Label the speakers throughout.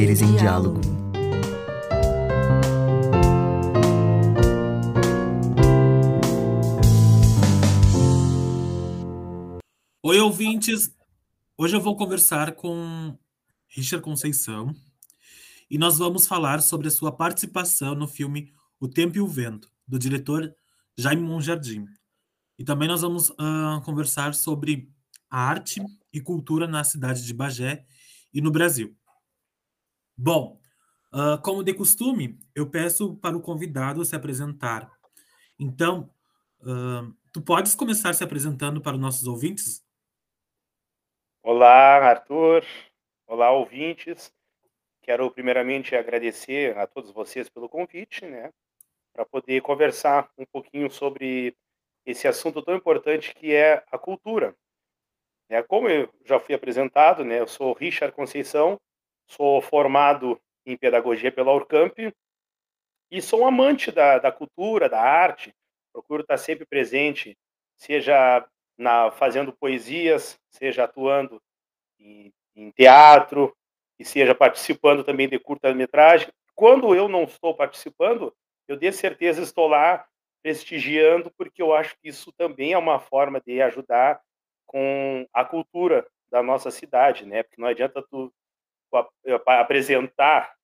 Speaker 1: Saberes em diálogo.
Speaker 2: Oi, ouvintes! Hoje eu vou conversar com Richard Conceição e nós vamos falar sobre a sua participação no filme O Tempo e o Vento, do diretor Jaime Monjardim. E também nós vamos uh, conversar sobre a arte e cultura na cidade de Bagé e no Brasil. Bom, uh, como de costume, eu peço para o convidado se apresentar. Então, uh, tu podes começar se apresentando para os nossos ouvintes?
Speaker 3: Olá, Arthur. Olá, ouvintes. Quero primeiramente agradecer a todos vocês pelo convite, né, para poder conversar um pouquinho sobre esse assunto tão importante que é a cultura. É, como eu já fui apresentado, né, eu sou Richard Conceição, sou formado em pedagogia pela Urcamp e sou um amante da, da cultura, da arte. Procuro estar sempre presente, seja na fazendo poesias, seja atuando em, em teatro, e seja participando também de curta-metragem. Quando eu não estou participando, eu de certeza estou lá prestigiando, porque eu acho que isso também é uma forma de ajudar com a cultura da nossa cidade, né? Porque não adianta tu apresentar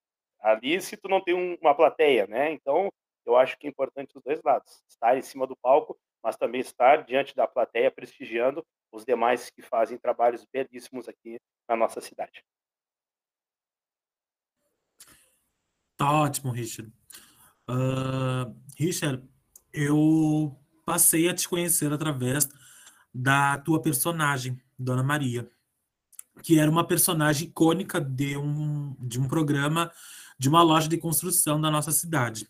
Speaker 3: ali se tu não tem uma plateia, né? Então, eu acho que é importante os dois lados, estar em cima do palco mas também estar diante da plateia prestigiando os demais que fazem trabalhos belíssimos aqui na nossa cidade.
Speaker 2: Tá ótimo, Richard. Uh, Richard, eu passei a te conhecer através da tua personagem, Dona Maria, que era uma personagem icônica de um, de um programa de uma loja de construção da nossa cidade.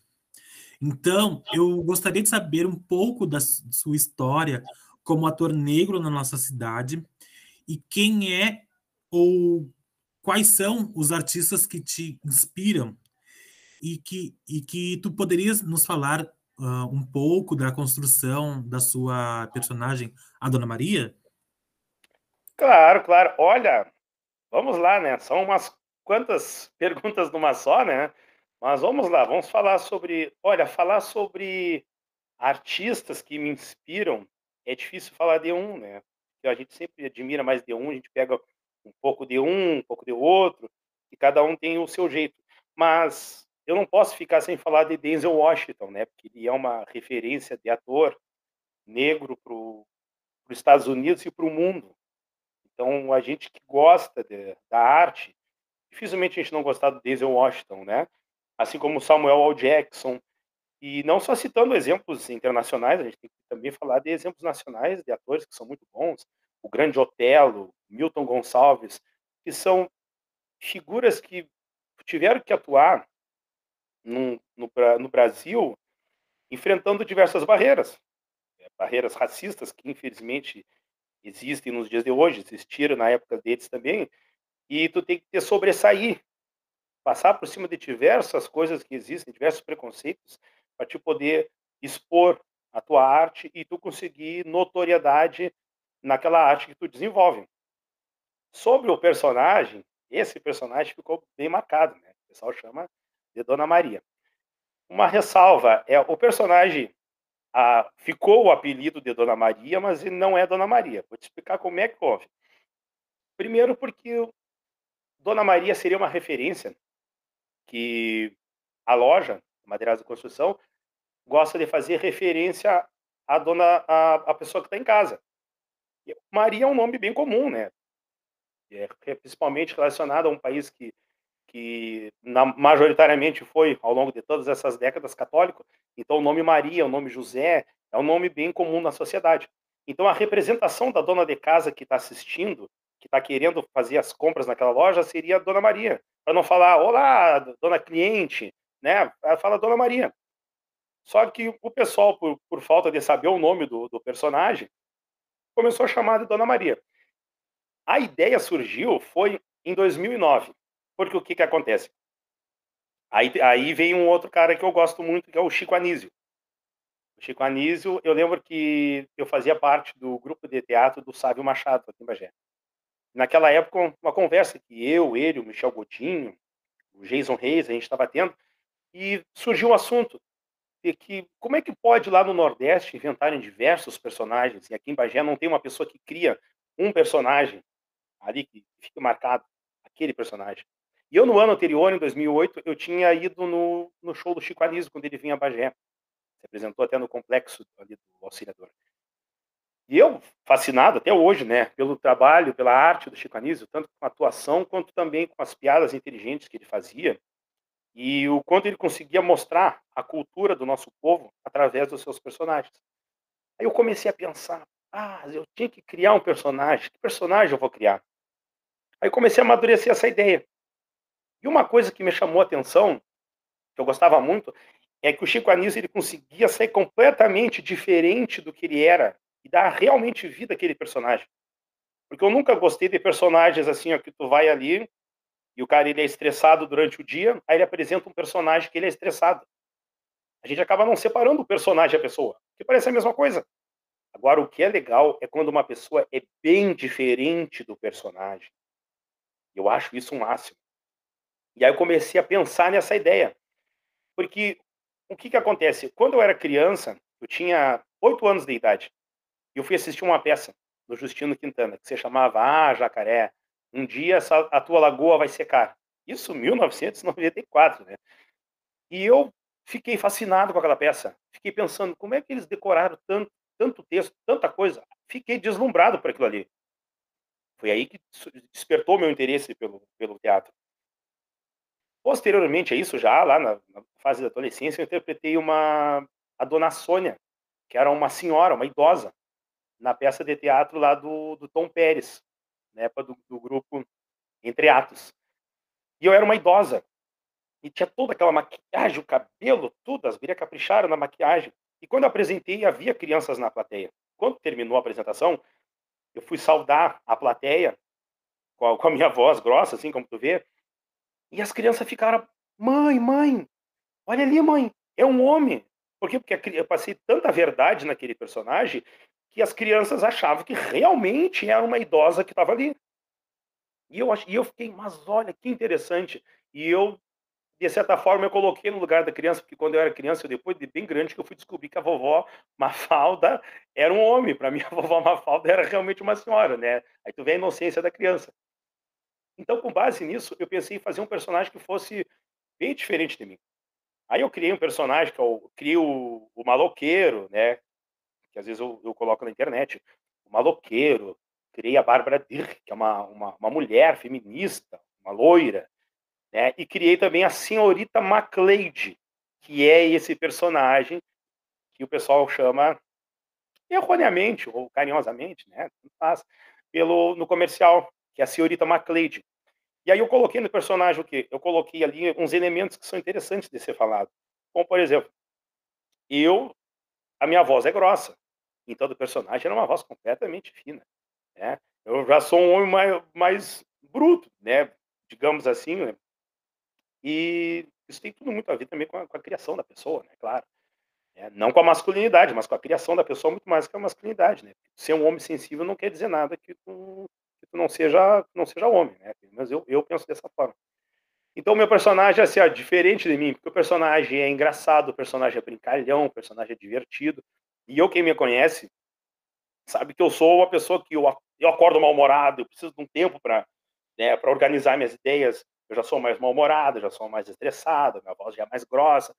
Speaker 2: Então, eu gostaria de saber um pouco da sua história como ator negro na nossa cidade e quem é ou quais são os artistas que te inspiram e que, e que tu poderias nos falar uh, um pouco da construção da sua personagem, a Dona Maria?
Speaker 3: Claro, claro. Olha, vamos lá, né? São umas quantas perguntas numa só, né? Mas vamos lá, vamos falar sobre. Olha, falar sobre artistas que me inspiram é difícil falar de um, né? Porque a gente sempre admira mais de um, a gente pega um pouco de um, um pouco de outro, e cada um tem o seu jeito. Mas eu não posso ficar sem falar de Denzel Washington, né? Porque ele é uma referência de ator negro para os Estados Unidos e para o mundo. Então, a gente que gosta de, da arte, dificilmente a gente não gostar do Denzel Washington, né? assim como Samuel L. Jackson. E não só citando exemplos internacionais, a gente tem que também falar de exemplos nacionais de atores que são muito bons. O Grande Otelo, Milton Gonçalves, que são figuras que tiveram que atuar no, no, no Brasil enfrentando diversas barreiras. É, barreiras racistas que, infelizmente, existem nos dias de hoje, existiram na época deles também, e tu tem que ter sobressair passar por cima de diversas coisas que existem, diversos preconceitos, para te poder expor a tua arte e tu conseguir notoriedade naquela arte que tu desenvolve. Sobre o personagem, esse personagem ficou bem marcado, né? O pessoal chama de Dona Maria. Uma ressalva é o personagem ficou o apelido de Dona Maria, mas ele não é Dona Maria. Vou te explicar como é que houve. Primeiro, porque Dona Maria seria uma referência que a loja, Madeiras de Construção, gosta de fazer referência à dona, à, à pessoa que está em casa. Maria é um nome bem comum, né? É, principalmente relacionado a um país que, que na, majoritariamente foi, ao longo de todas essas décadas, católico. Então, o nome Maria, o nome José, é um nome bem comum na sociedade. Então, a representação da dona de casa que está assistindo, que está querendo fazer as compras naquela loja, seria a Dona Maria para não falar, olá, dona cliente, né? Fala Dona Maria. Só que o pessoal, por, por falta de saber o nome do, do personagem, começou a chamar de Dona Maria. A ideia surgiu foi em 2009, porque o que, que acontece? Aí, aí vem um outro cara que eu gosto muito, que é o Chico Anísio. O Chico Anísio, eu lembro que eu fazia parte do grupo de teatro do Sávio Machado, aqui em Bagé. naquela época, uma conversa que eu, ele, o Michel Godinho, o Jason Reis, a gente estava tendo, e surgiu um assunto de que como é que pode lá no Nordeste inventarem diversos personagens, e aqui em Bagé não tem uma pessoa que cria um personagem ali que fica marcado, aquele personagem. E eu, no ano anterior, em 2008, eu tinha ido no, no show do Chico Anísio, quando ele vinha a Bagé. Se apresentou até no complexo ali do Auxiliador. E eu, fascinado até hoje, né, pelo trabalho, pela arte do Chico Anísio, tanto com a atuação, quanto também com as piadas inteligentes que ele fazia, e o quanto ele conseguia mostrar a cultura do nosso povo através dos seus personagens. Aí eu comecei a pensar, ah, eu tinha que criar um personagem, que personagem eu vou criar? Aí comecei a amadurecer essa ideia. E uma coisa que me chamou a atenção, que eu gostava muito, é que o Chico Anísio ele conseguia ser completamente diferente do que ele era e dar realmente vida àquele personagem. Porque eu nunca gostei de personagens assim, ó, que tu vai ali e o cara ele é estressado durante o dia, aí ele apresenta um personagem que ele é estressado. A gente acaba não separando o personagem da pessoa, que parece a mesma coisa. Agora, o que é legal é quando uma pessoa é bem diferente do personagem. Eu acho isso um máximo. E aí eu comecei a pensar nessa ideia. Porque o que, que acontece? Quando eu era criança, eu tinha oito anos de idade, e eu fui assistir uma peça do Justino Quintana, que se chamava Ah, Jacaré, um dia essa, a tua lagoa vai secar. Isso 1994, né? E eu fiquei fascinado com aquela peça. Fiquei pensando, como é que eles decoraram tanto, tanto texto, tanta coisa? Fiquei deslumbrado por aquilo ali. Foi aí que despertou meu interesse pelo, pelo teatro. Posteriormente a isso, já lá na, na fase da adolescência, eu interpretei uma a Dona Sônia, que era uma senhora, uma idosa, na peça de teatro lá do, do Tom Pérez, na época do, do grupo Entre Atos. E eu era uma idosa. E tinha toda aquela maquiagem, o cabelo, tudo, as gurias capricharam na maquiagem. E quando eu apresentei, havia crianças na plateia. Quando terminou a apresentação, eu fui saudar a plateia com a, com a minha voz grossa, assim como tu vê, e as crianças ficaram, mãe, mãe, olha ali, mãe, é um homem. Por quê? Porque eu passei tanta verdade naquele personagem que as crianças achavam que realmente era uma idosa que estava ali. E eu, e eu fiquei, mas olha que interessante. E eu, de certa forma, eu coloquei no lugar da criança, porque quando eu era criança, eu, depois de bem grande, que eu fui descobrir que a vovó Mafalda era um homem. Para mim, a vovó Mafalda era realmente uma senhora, né? Aí tu vê a inocência da criança. Então, com base nisso, eu pensei em fazer um personagem que fosse bem diferente de mim. Aí eu criei um personagem que eu criei o, o maloqueiro, né? Que às vezes eu, eu, coloco na internet. O maloqueiro. Criei a Bárbara Dirk, que é uma, uma, uma mulher feminista, uma loira. Né? E criei também a senhorita MacLeod, que é esse personagem que o pessoal chama erroneamente ou carinhosamente, né? Pelo, no comercial, que é a senhorita MacLeod. E aí eu coloquei no personagem o quê? Eu coloquei ali uns elementos que são interessantes de ser falado. Como, por exemplo, eu, a minha voz é grossa. Então, o personagem era uma voz completamente fina. Né? Eu já sou um homem mais, mais bruto, né? digamos assim. Né? E isso tem tudo muito a ver também com a, com a criação da pessoa, né? Claro. É, não com a masculinidade, mas com a criação da pessoa muito mais que a masculinidade, né? Ser um homem sensível não quer dizer nada que tu tu não seja, não seja homem, né? Mas eu, eu penso dessa forma. Então, meu personagem é assim, ó, diferente de mim, porque o personagem é engraçado, o personagem é brincalhão, o personagem é divertido. E eu, quem me conhece, sabe que eu sou uma pessoa que eu, eu acordo mal-humorado, eu preciso de um tempo para né, organizar minhas ideias. Eu já sou mais mal-humorado, já sou mais estressado, minha voz já é mais grossa.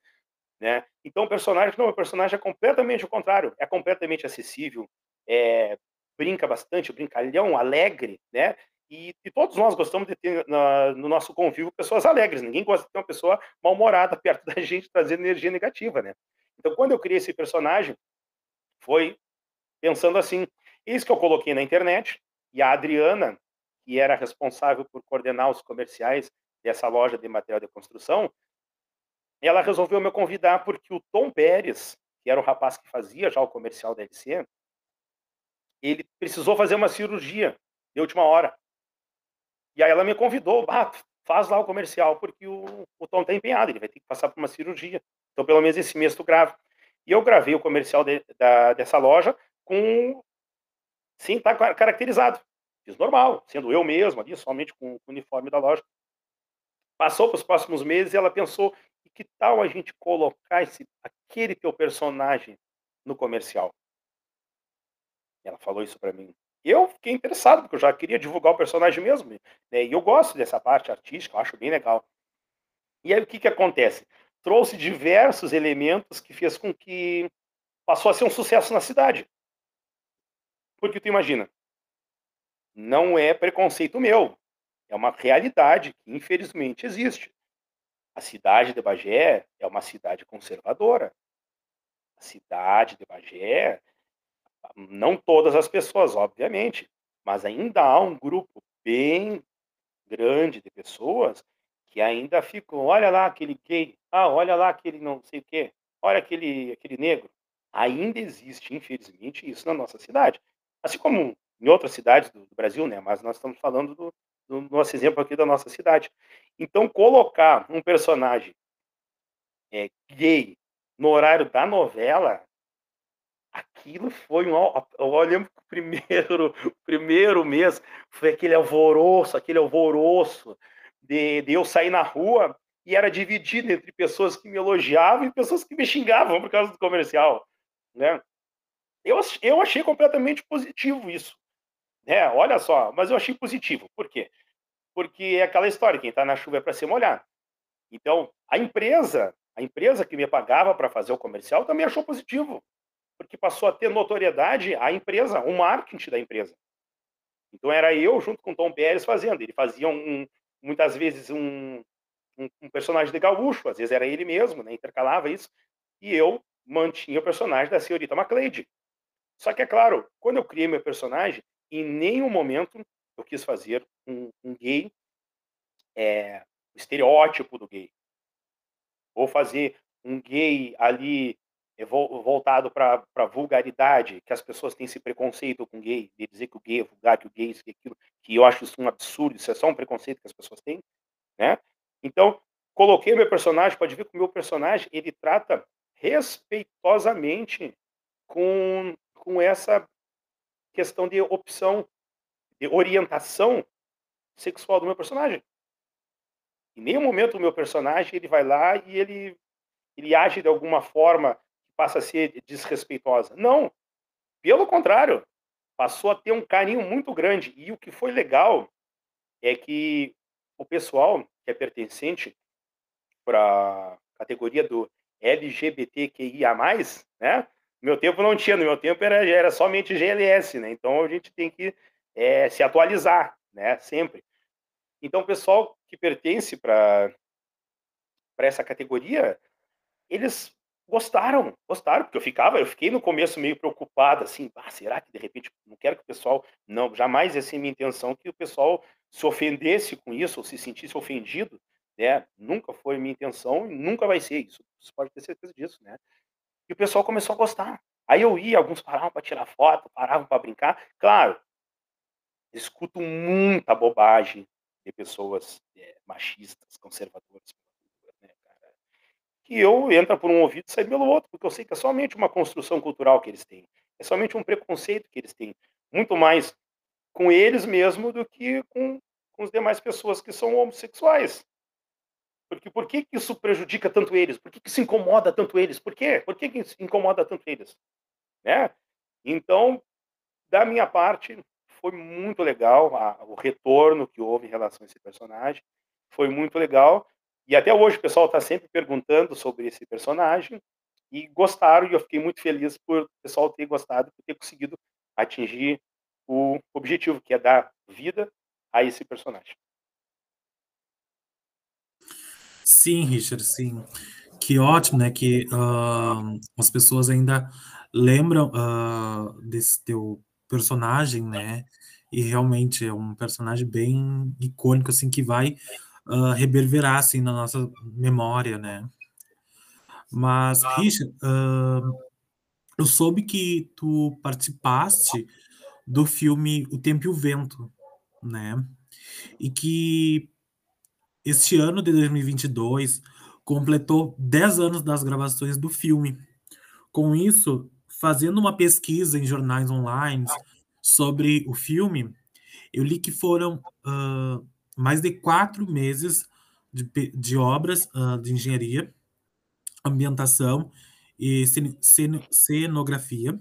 Speaker 3: Né? Então, o personagem, não, o personagem é completamente o contrário, é completamente acessível, é, brinca bastante, brincalhão, alegre, né? E, e todos nós gostamos de ter na, no nosso convívio pessoas alegres. Ninguém gosta de ter uma pessoa mal-humorada perto da gente, trazendo energia negativa, né? Então, quando eu criei esse personagem, foi pensando assim. Isso que eu coloquei na internet, e a Adriana, que era responsável por coordenar os comerciais dessa loja de material de construção, ela resolveu me convidar porque o Tom Pérez, que era o rapaz que fazia já o comercial da LC, ele precisou fazer uma cirurgia de última hora. E aí ela me convidou, ah, faz lá o comercial, porque o, o Tom está empenhado, ele vai ter que passar por uma cirurgia. Então, pelo menos esse mês tu grava. E eu gravei o comercial de, da, dessa loja com. Sim, tá caracterizado. Fiz normal, sendo eu mesmo ali, somente com o uniforme da loja. Passou para os próximos meses e ela pensou: "E que tal a gente colocar esse aquele teu personagem no comercial?". Ela falou isso para mim. Eu fiquei interessado, porque eu já queria divulgar o personagem mesmo, né, e eu gosto dessa parte artística, eu acho bem legal. E aí o que que acontece? Trouxe diversos elementos que fez com que passou a ser um sucesso na cidade. Porque tu imagina, não é preconceito meu, é uma realidade que infelizmente existe. A cidade de Bagé é uma cidade conservadora. A cidade de Bagé, não todas as pessoas, obviamente, mas ainda há um grupo bem grande de pessoas que ainda ficam, olha lá aquele gay, ah, olha lá aquele não sei o quê, olha aquele, aquele negro. Ainda existe, infelizmente, isso na nossa cidade. Assim como em outras cidades do, Brasil, né? Mas nós estamos falando do, do nosso exemplo aqui da nossa cidade. Então, colocar um personagem é, gay no horário da novela, aquilo foi um. Eu lembro que o primeiro, primeiro mês foi aquele alvoroço, aquele alvoroço de, de eu sair na rua e era dividido entre pessoas que me elogiavam e pessoas que me xingavam por causa do comercial, né? Eu, eu achei completamente positivo isso. É, olha só, mas eu achei positivo. Por quê? Porque é aquela história, quem está na chuva é para se molhar. Então, a empresa, a empresa que me pagava para fazer o comercial também achou positivo, porque passou a ter notoriedade a empresa, o marketing da empresa. Então era eu junto com o Tom Pérez fazendo. Ele fazia um, muitas vezes um, um, um, personagem de gaúcho, às vezes era ele mesmo, né? intercalava isso, e eu mantinha o personagem da senhorita MacLeod. Só que é claro, quando eu criei meu personagem, em nenhum momento eu quis fazer um, um gay, é, estereótipo do gay. Ou fazer um gay ali voltado para a vulgaridade, que as pessoas têm esse preconceito com gay, de dizer que o gay é vulgar, que o gay é isso, que aquilo, que eu acho isso um absurdo, isso é só um preconceito que as pessoas têm, né? Então, coloquei meu personagem, pode ver que o meu personagem, ele trata respeitosamente com, com essa questão de opção, de orientação sexual do meu personagem. Em nenhum momento o meu personagem ele vai lá e ele, ele age de alguma forma passa a ser desrespeitosa. Não. Pelo contrário, passou a ter um carinho muito grande. E o que foi legal é que o pessoal que é pertencente para categoria do LGBTQIA+, né? No meu tempo não tinha, no meu tempo era, era somente GLS, né? Então a gente tem que é, se atualizar, né? Sempre. Então o pessoal que pertence para essa categoria, eles gostaram, gostaram, porque eu ficava, eu fiquei no começo meio preocupado, assim, ah, será que de repente não quero que o pessoal, não, jamais essa é minha intenção que o pessoal se ofendesse com isso ou se sentisse ofendido, né? Nunca foi minha intenção e nunca vai ser isso. Você pode ter certeza disso, né? E o pessoal começou a gostar. Aí eu ia, alguns paravam para tirar foto, paravam para brincar. Claro, escuto muita bobagem de pessoas é, machistas, conservadoras, que eu entra por um ouvido e sai pelo outro, porque eu sei que é somente uma construção cultural que eles têm, é somente um preconceito que eles têm, muito mais com eles mesmo do que com, com as demais pessoas que são homossexuais. Porque por que, que isso prejudica tanto eles? Por que, que isso incomoda tanto eles? Por quê? Por que, que isso incomoda tanto eles? Né? Então, da minha parte, foi muito legal a, o retorno que houve em relação a esse personagem. Foi muito legal. E até hoje o pessoal está sempre perguntando sobre esse personagem e gostaram. E eu fiquei muito feliz por o pessoal ter gostado, por ter conseguido atingir o objetivo, que é dar vida a esse personagem.
Speaker 2: Sim, Richard, sim. Que ótimo, né? Que uh, as pessoas ainda lembram uh, desse teu personagem, né? E realmente é um personagem bem icônico, assim, que vai uh, reverberar, assim, na nossa memória, né? Mas, Richard, eu soube que tu participaste do filme O Tempo e o Vento, né? E que este ano de 2022 completou 10 anos das gravações do filme. Com isso, fazendo uma pesquisa em jornais online sobre o filme, Eu li que foram uh, mais de quatro meses de, de obras uh, de engenharia, ambientação e cenografia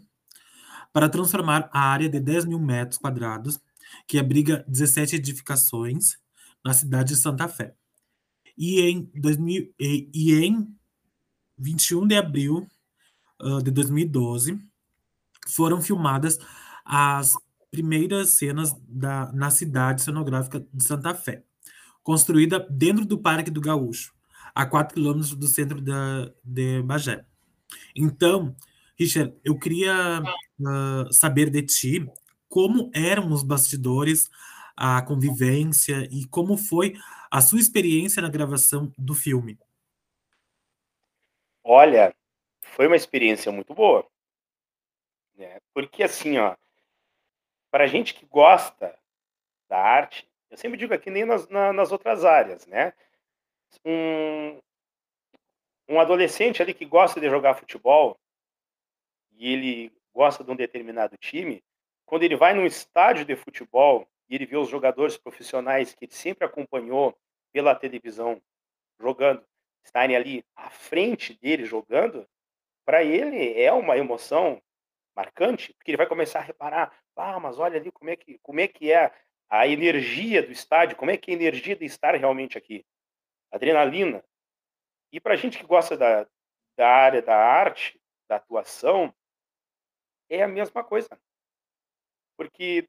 Speaker 2: para transformar a área de 10 mil metros quadrados, que abriga 17 edificações, na cidade de Santa Fé. E em, 2000, e, e em 21 de abril uh, de 2012, foram filmadas as primeiras cenas da, na cidade cenográfica de Santa Fé, construída dentro do Parque do Gaúcho, a 4 quilômetros do centro da, de Bagé. Então, Richard, eu queria uh, saber de ti como eram os bastidores, a convivência e como foi a sua experiência na gravação do filme.
Speaker 3: Olha, foi uma experiência muito boa. Né? Porque assim, ó, para gente que gosta da arte, eu sempre digo aqui nem nas, na, nas outras áreas, né? Um, um adolescente ali que gosta de jogar futebol e ele gosta de um determinado time, quando ele vai num estádio de futebol e ele vê os jogadores profissionais que ele sempre acompanhou pela televisão jogando, estarem ali à frente dele jogando, para ele é uma emoção marcante, porque ele vai começar a reparar, ah, mas olha ali como é que, como é, que é a energia do estádio, como é que é a energia de estar realmente aqui. Adrenalina. E para a gente que gosta da, da área da arte, da atuação, é a mesma coisa. Porque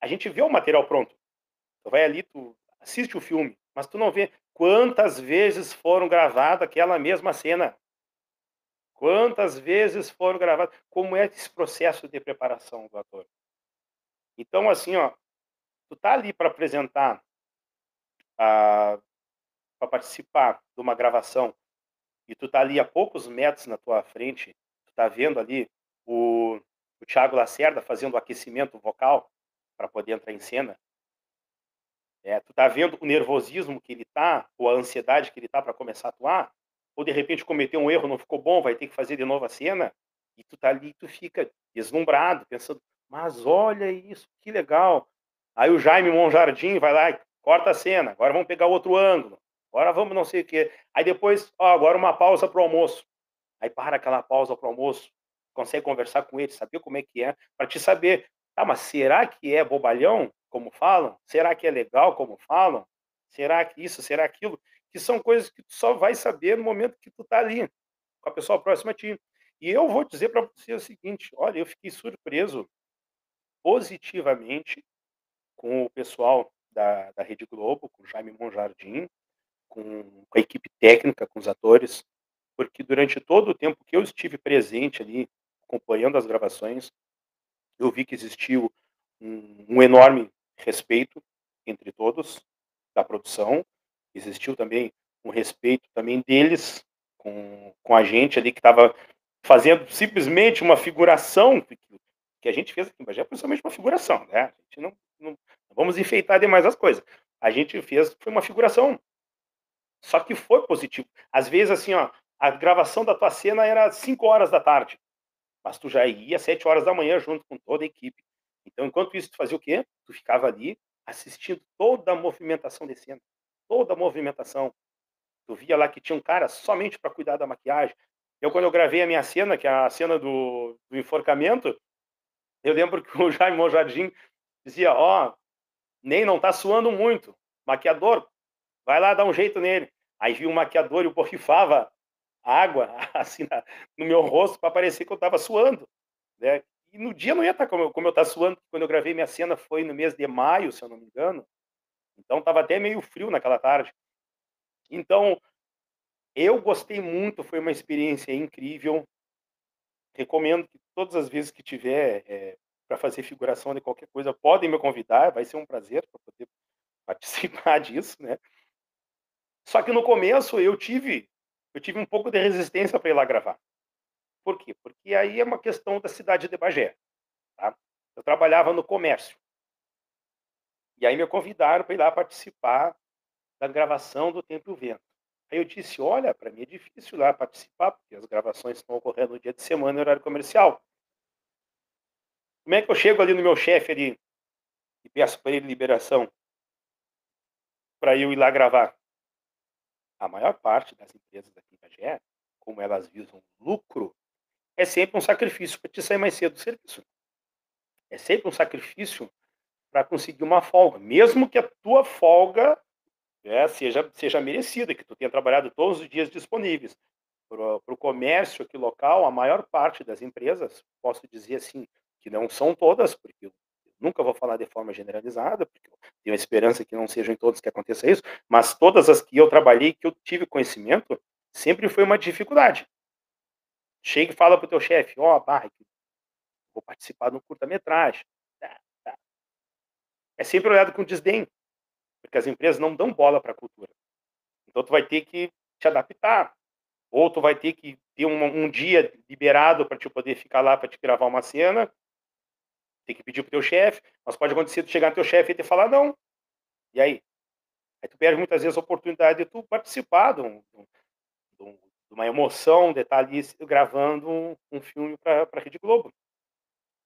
Speaker 3: a gente vê o material pronto. Tu vai ali, tu assiste o filme, mas tu não vê quantas vezes foram gravadas aquela mesma cena. Quantas vezes foram gravadas? Como é esse processo de preparação do ator? Então, assim, ó, tu tá ali para apresentar, para participar de uma gravação, e tu tá ali a poucos metros na tua frente, tu tá vendo ali o, o Thiago Lacerda fazendo o aquecimento vocal para poder entrar em cena. É, tu tá vendo o nervosismo que ele tá, ou a ansiedade que ele tá para começar a atuar, ou de repente cometeu um erro, não ficou bom, vai ter que fazer de novo a cena, e tu tá ali, tu fica deslumbrado, pensando, mas olha isso, que legal. Aí o Jaime Monjardim vai lá e corta a cena, agora vamos pegar outro ângulo, agora vamos não sei o quê. Aí depois, ó, agora uma pausa pro almoço. Aí para aquela pausa pro almoço, consegue conversar com ele, saber como é que é, para te saber, tá, mas será que é bobalhão, como falam? Será que é legal, como falam? Será que isso, será aquilo? Que são coisas que tu só vai saber no momento que tu tá ali, com a pessoa próxima a ti. E eu vou dizer para você o seguinte, olha, eu fiquei surpreso positivamente com o pessoal da, da Rede Globo, com Jaime Monjardim, com, com a equipe técnica, com os atores, porque durante todo o tempo que eu estive presente ali acompanhando as gravações, eu vi que existiu um, um enorme respeito entre todos da produção, existiu também um respeito também deles com, com a gente ali que estava fazendo simplesmente uma figuração que, a gente fez aqui em Bagé, principalmente uma figuração, né? A gente não, não vamos enfeitar demais as coisas. A gente fez foi uma figuração. Só que foi positivo. Às vezes assim, ó, a gravação da tua cena era 5 horas da tarde. Mas tu já ia às sete horas da manhã junto com toda a equipe. Então, enquanto isso, tu fazia o quê? Tu ficava ali assistindo toda a movimentação de cena. Toda a movimentação. Tu via lá que tinha um cara somente para cuidar da maquiagem. Eu, quando eu gravei a minha cena, que é a cena do, do enforcamento, eu lembro que o Jaime Monjardim dizia, ó, oh, nem não tá suando muito. Maquiador, vai lá dar um jeito nele. Aí viu o maquiador e o borrifava água assim no meu rosto para parecer que eu estava suando, né? E no dia não ia estar tá como, como eu estava suando, quando eu gravei minha cena foi no mês de maio, se eu não me engano. Então estava até meio frio naquela tarde. Então eu gostei muito, foi uma experiência incrível. Recomendo que todas as vezes que tiver é, para fazer figuração de qualquer coisa, podem me convidar, vai ser um prazer para poder participar disso, né? Só que no começo eu tive eu tive um pouco de resistência para ir lá gravar. Por quê? Porque aí é uma questão da cidade de Bagé. Tá? Eu trabalhava no comércio. E aí me convidaram para ir lá participar da gravação do Tempo e o Vento. Aí eu disse, olha, para mim é difícil lá participar, porque as gravações estão ocorrendo no dia de semana, no horário comercial. Como é que eu chego ali no meu chefe ali? e peço para ele liberação para eu ir lá gravar. A maior parte das empresas aqui em Bagé, como elas visam lucro, é sempre um sacrifício para te sair mais cedo do serviço. É sempre um sacrifício para conseguir uma folga, mesmo que a tua folga é, seja, seja merecida, que tu tenha trabalhado todos os dias disponíveis. Para o comércio aqui local, a maior parte das empresas, posso dizer assim, que não são todas, porque eu nunca vou falar de forma generalizada, porque eu tenho a esperança que não sejam em todos que aconteça isso, mas todas as que eu trabalhei, que eu tive conhecimento, sempre foi uma dificuldade. Chega e fala para o teu chefe, ó, oh, vou participar de um curta-metragem. Tá, tá. É sempre olhado com desdém, porque as empresas não dão bola para a cultura. Então tu vai ter que te adaptar, ou tu vai ter que ter um, um dia liberado para te poder ficar lá para te gravar uma cena, tem que pedir pro teu chefe, mas pode acontecer tu chegar no teu chefe e te falar não. E aí? Aí tu perde muitas vezes a oportunidade de tu participar de, um, de, uma emoção, de estar ali gravando um, um filme para a Rede Globo.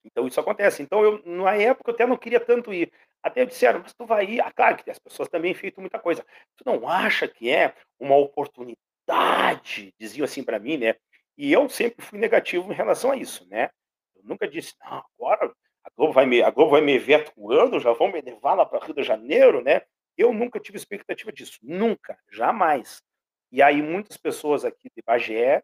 Speaker 3: Então isso acontece. Então eu, na época, eu até não queria tanto ir. Até disseram, mas tu vai ir. Ah, claro que as pessoas também feito muita coisa. Tu não acha que é uma oportunidade? Diziam assim para mim, né? E eu sempre fui negativo em relação a isso, né? Eu nunca disse, não, agora a Globo vai me, a Globo vai me ver atuando, já vão me levar lá para Rio de Janeiro, né? Eu nunca tive expectativa disso, nunca, jamais. E aí muitas pessoas aqui de Bagé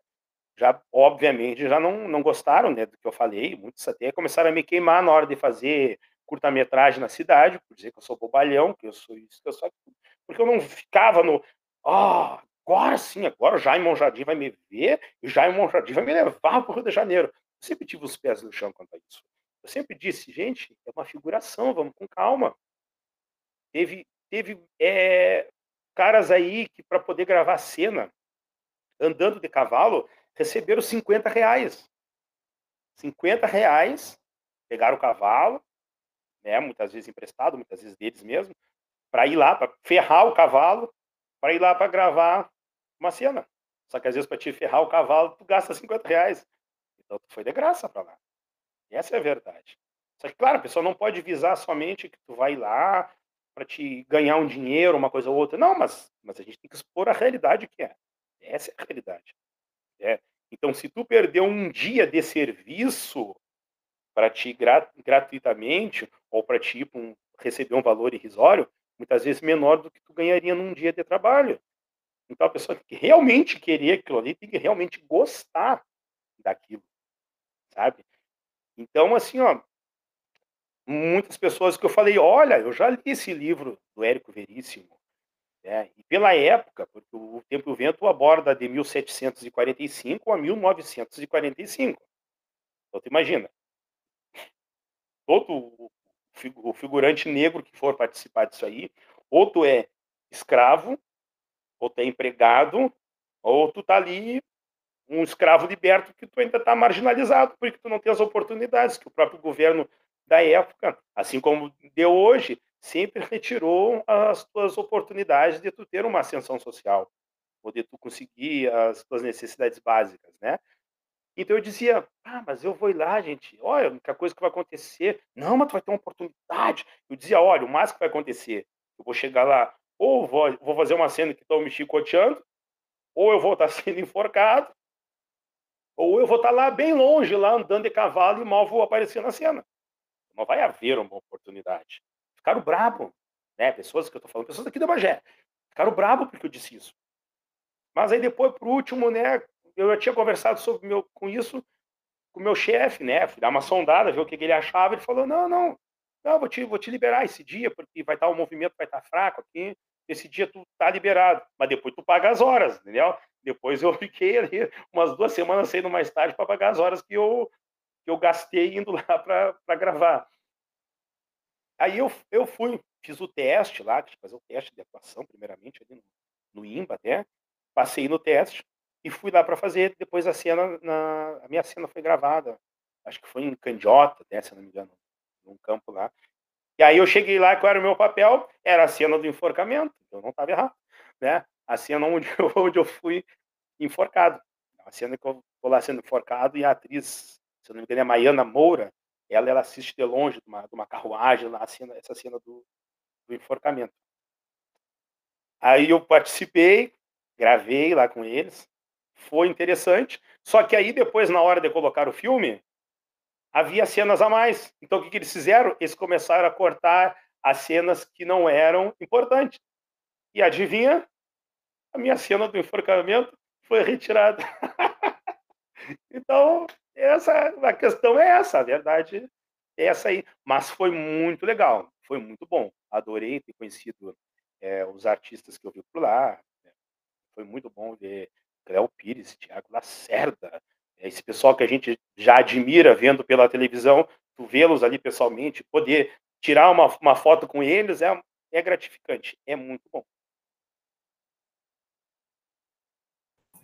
Speaker 3: já, obviamente, já não, não gostaram né, do que eu falei, muitos até começaram a me queimar na hora de fazer curta-metragem na cidade, por dizer que eu sou bobalhão, que eu sou isso, que eu sou aquilo, porque eu não ficava no, ah, oh, agora sim, agora o Jaime Jardim vai me ver e o Jaime Jardim vai me levar para o Rio de Janeiro. Eu sempre tive os pés no chão quanto a isso. Eu sempre disse, gente, é uma figuração, vamos com calma. Teve, teve é, caras aí que, para poder gravar cena, andando de cavalo, receberam 50 reais. 50 reais, pegaram o cavalo, né, muitas vezes emprestado, muitas vezes deles mesmo, para ir lá, para ferrar o cavalo, para ir lá para gravar uma cena. Só que às vezes para te ferrar o cavalo, tu gasta 50 reais. Então tu foi de graça para lá. Essa é a verdade. Só que, claro, a pessoa não pode visar somente que tu vai lá para te ganhar um dinheiro, uma coisa ou outra. Não, mas, mas a gente tem que expor a realidade que é. Essa é a realidade. É. Então, se tu perdeu um dia de serviço para ti gra gratuitamente ou para ti um, receber um valor irrisório, muitas vezes menor do que tu ganharia num dia de trabalho. Então, a pessoa tem que realmente querer aquilo ali, tem que realmente gostar daquilo, sabe? Então, assim, ó, muitas pessoas que eu falei, olha, eu já li esse livro do Érico Veríssimo, né? e pela época, porque o Tempo e o Vento aborda de 1745 a 1945. Então, tu imagina, todo o figurante negro que for participar disso aí, ou tu é escravo, ou tu é empregado, ou tu tá ali um escravo liberto que tu ainda está marginalizado, porque tu não tem as oportunidades que o próprio governo da época, assim como de hoje, sempre retirou as tuas oportunidades de tu ter uma ascensão social, ou de tu conseguir as tuas necessidades básicas, né? Então eu dizia, ah, mas eu vou ir lá, gente, olha, a única coisa que vai acontecer, não, mas tu vai ter uma oportunidade. Eu dizia, olha, o mais que vai acontecer, eu vou chegar lá, ou vou, vou fazer uma cena que estão me chicoteando, ou eu vou estar sendo enforcado, ou eu vou estar lá bem longe, lá andando de cavalo e mal vou aparecer na cena. Não vai haver uma oportunidade. Ficaram brabo, né? Pessoas que eu estou falando, pessoas aqui da Bagé. Ficaram brabo porque eu disse isso. Mas aí depois, por último, né? Eu já tinha conversado sobre meu, com isso com o meu chefe, né? Fui dar uma sondada, ver o que, que ele achava. Ele falou: não, não, não, vou te, vou te liberar esse dia, porque vai estar o movimento vai estar fraco aqui. Esse dia tu tá liberado, mas depois tu paga as horas, entendeu? Depois eu fiquei ali umas duas semanas saindo mais tarde para pagar as horas que eu, que eu gastei indo lá para gravar. Aí eu, eu fui, fiz o teste lá, que fazer o teste de atuação, primeiramente, ali no, no IMBA até. Passei no teste e fui lá para fazer. Depois a cena, na, a minha cena foi gravada, acho que foi em Candiota, até, se não me engano, num campo lá. E aí eu cheguei lá, qual era o meu papel? Era a cena do enforcamento, eu não estava errado, né? a cena onde eu, onde eu fui enforcado. A cena que eu estou lá sendo enforcado e a atriz, se não me engano, é Maiana Moura, ela, ela assiste de longe de uma, de uma carruagem lá, cena, essa cena do, do enforcamento. Aí eu participei, gravei lá com eles, foi interessante. Só que aí depois, na hora de colocar o filme, havia cenas a mais. Então o que, que eles fizeram? Eles começaram a cortar as cenas que não eram importantes. E adivinha? A minha cena do enforcamento foi retirada. então, essa, a questão é essa, a verdade é essa aí. Mas foi muito legal, foi muito bom. Adorei ter conhecido é, os artistas que eu vi por lá. Né. Foi muito bom ver Cléo Pires, Tiago Lacerda, esse pessoal que a gente já admira vendo pela televisão, tu vê-los ali pessoalmente, poder tirar uma, uma foto com eles é, é gratificante, é muito bom.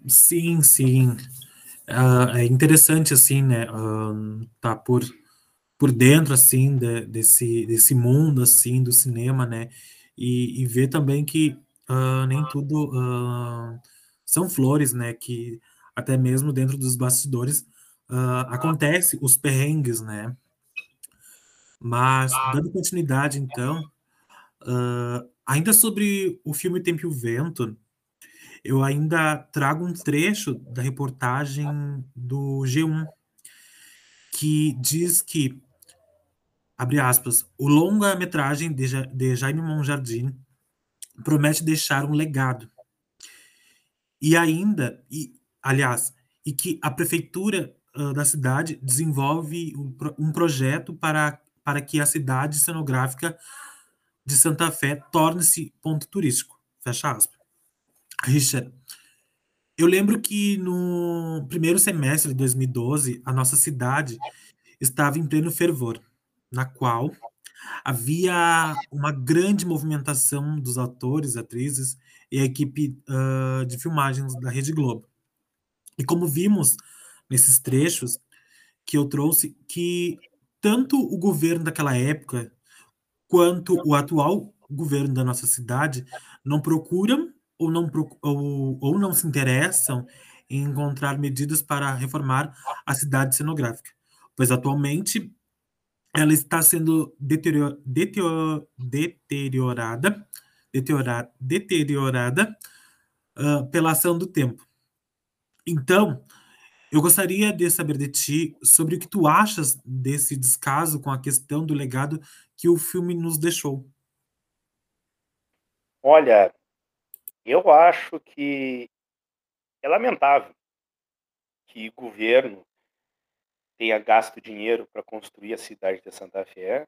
Speaker 2: Sim, sim. Uh, é interessante, assim, né, uh, tá por, por dentro, assim, de, desse, desse mundo, assim, do cinema, né, e, e ver também que uh, nem tudo são flores, né, que até mesmo dentro dos bastidores acontece os perrengues, né, mas, dando continuidade, então, ainda sobre o filme Tempo e o Vento, eu ainda trago um trecho da reportagem do G1, que diz que, abre aspas, o longa-metragem de, de Jaime Monjardim promete deixar um legado. E ainda, e, aliás, e que a prefeitura uh, da cidade desenvolve um, um projeto para, para que a cidade cenográfica de Santa Fé torne-se ponto turístico. Fecha aspas. Richard, eu lembro que no primeiro semestre de 2012, a nossa cidade estava em pleno fervor, na qual havia uma grande movimentação dos atores, atrizes e a equipe uh, de filmagens da Rede Globo. E como vimos nesses trechos que eu trouxe, que tanto o governo daquela época quanto o atual governo da nossa cidade não procuram ou não, ou, ou não se interessam em encontrar medidas para reformar a cidade cenográfica, pois atualmente ela está sendo deterior, deterior, deteriorada, deteriorada, uh, pela ação do tempo. Então, eu gostaria de saber de ti sobre o que tu achas desse descaso com a questão do legado que o filme nos deixou.
Speaker 3: Olha, eu acho que é lamentável que o governo tenha gasto dinheiro para construir a cidade de Santa Fé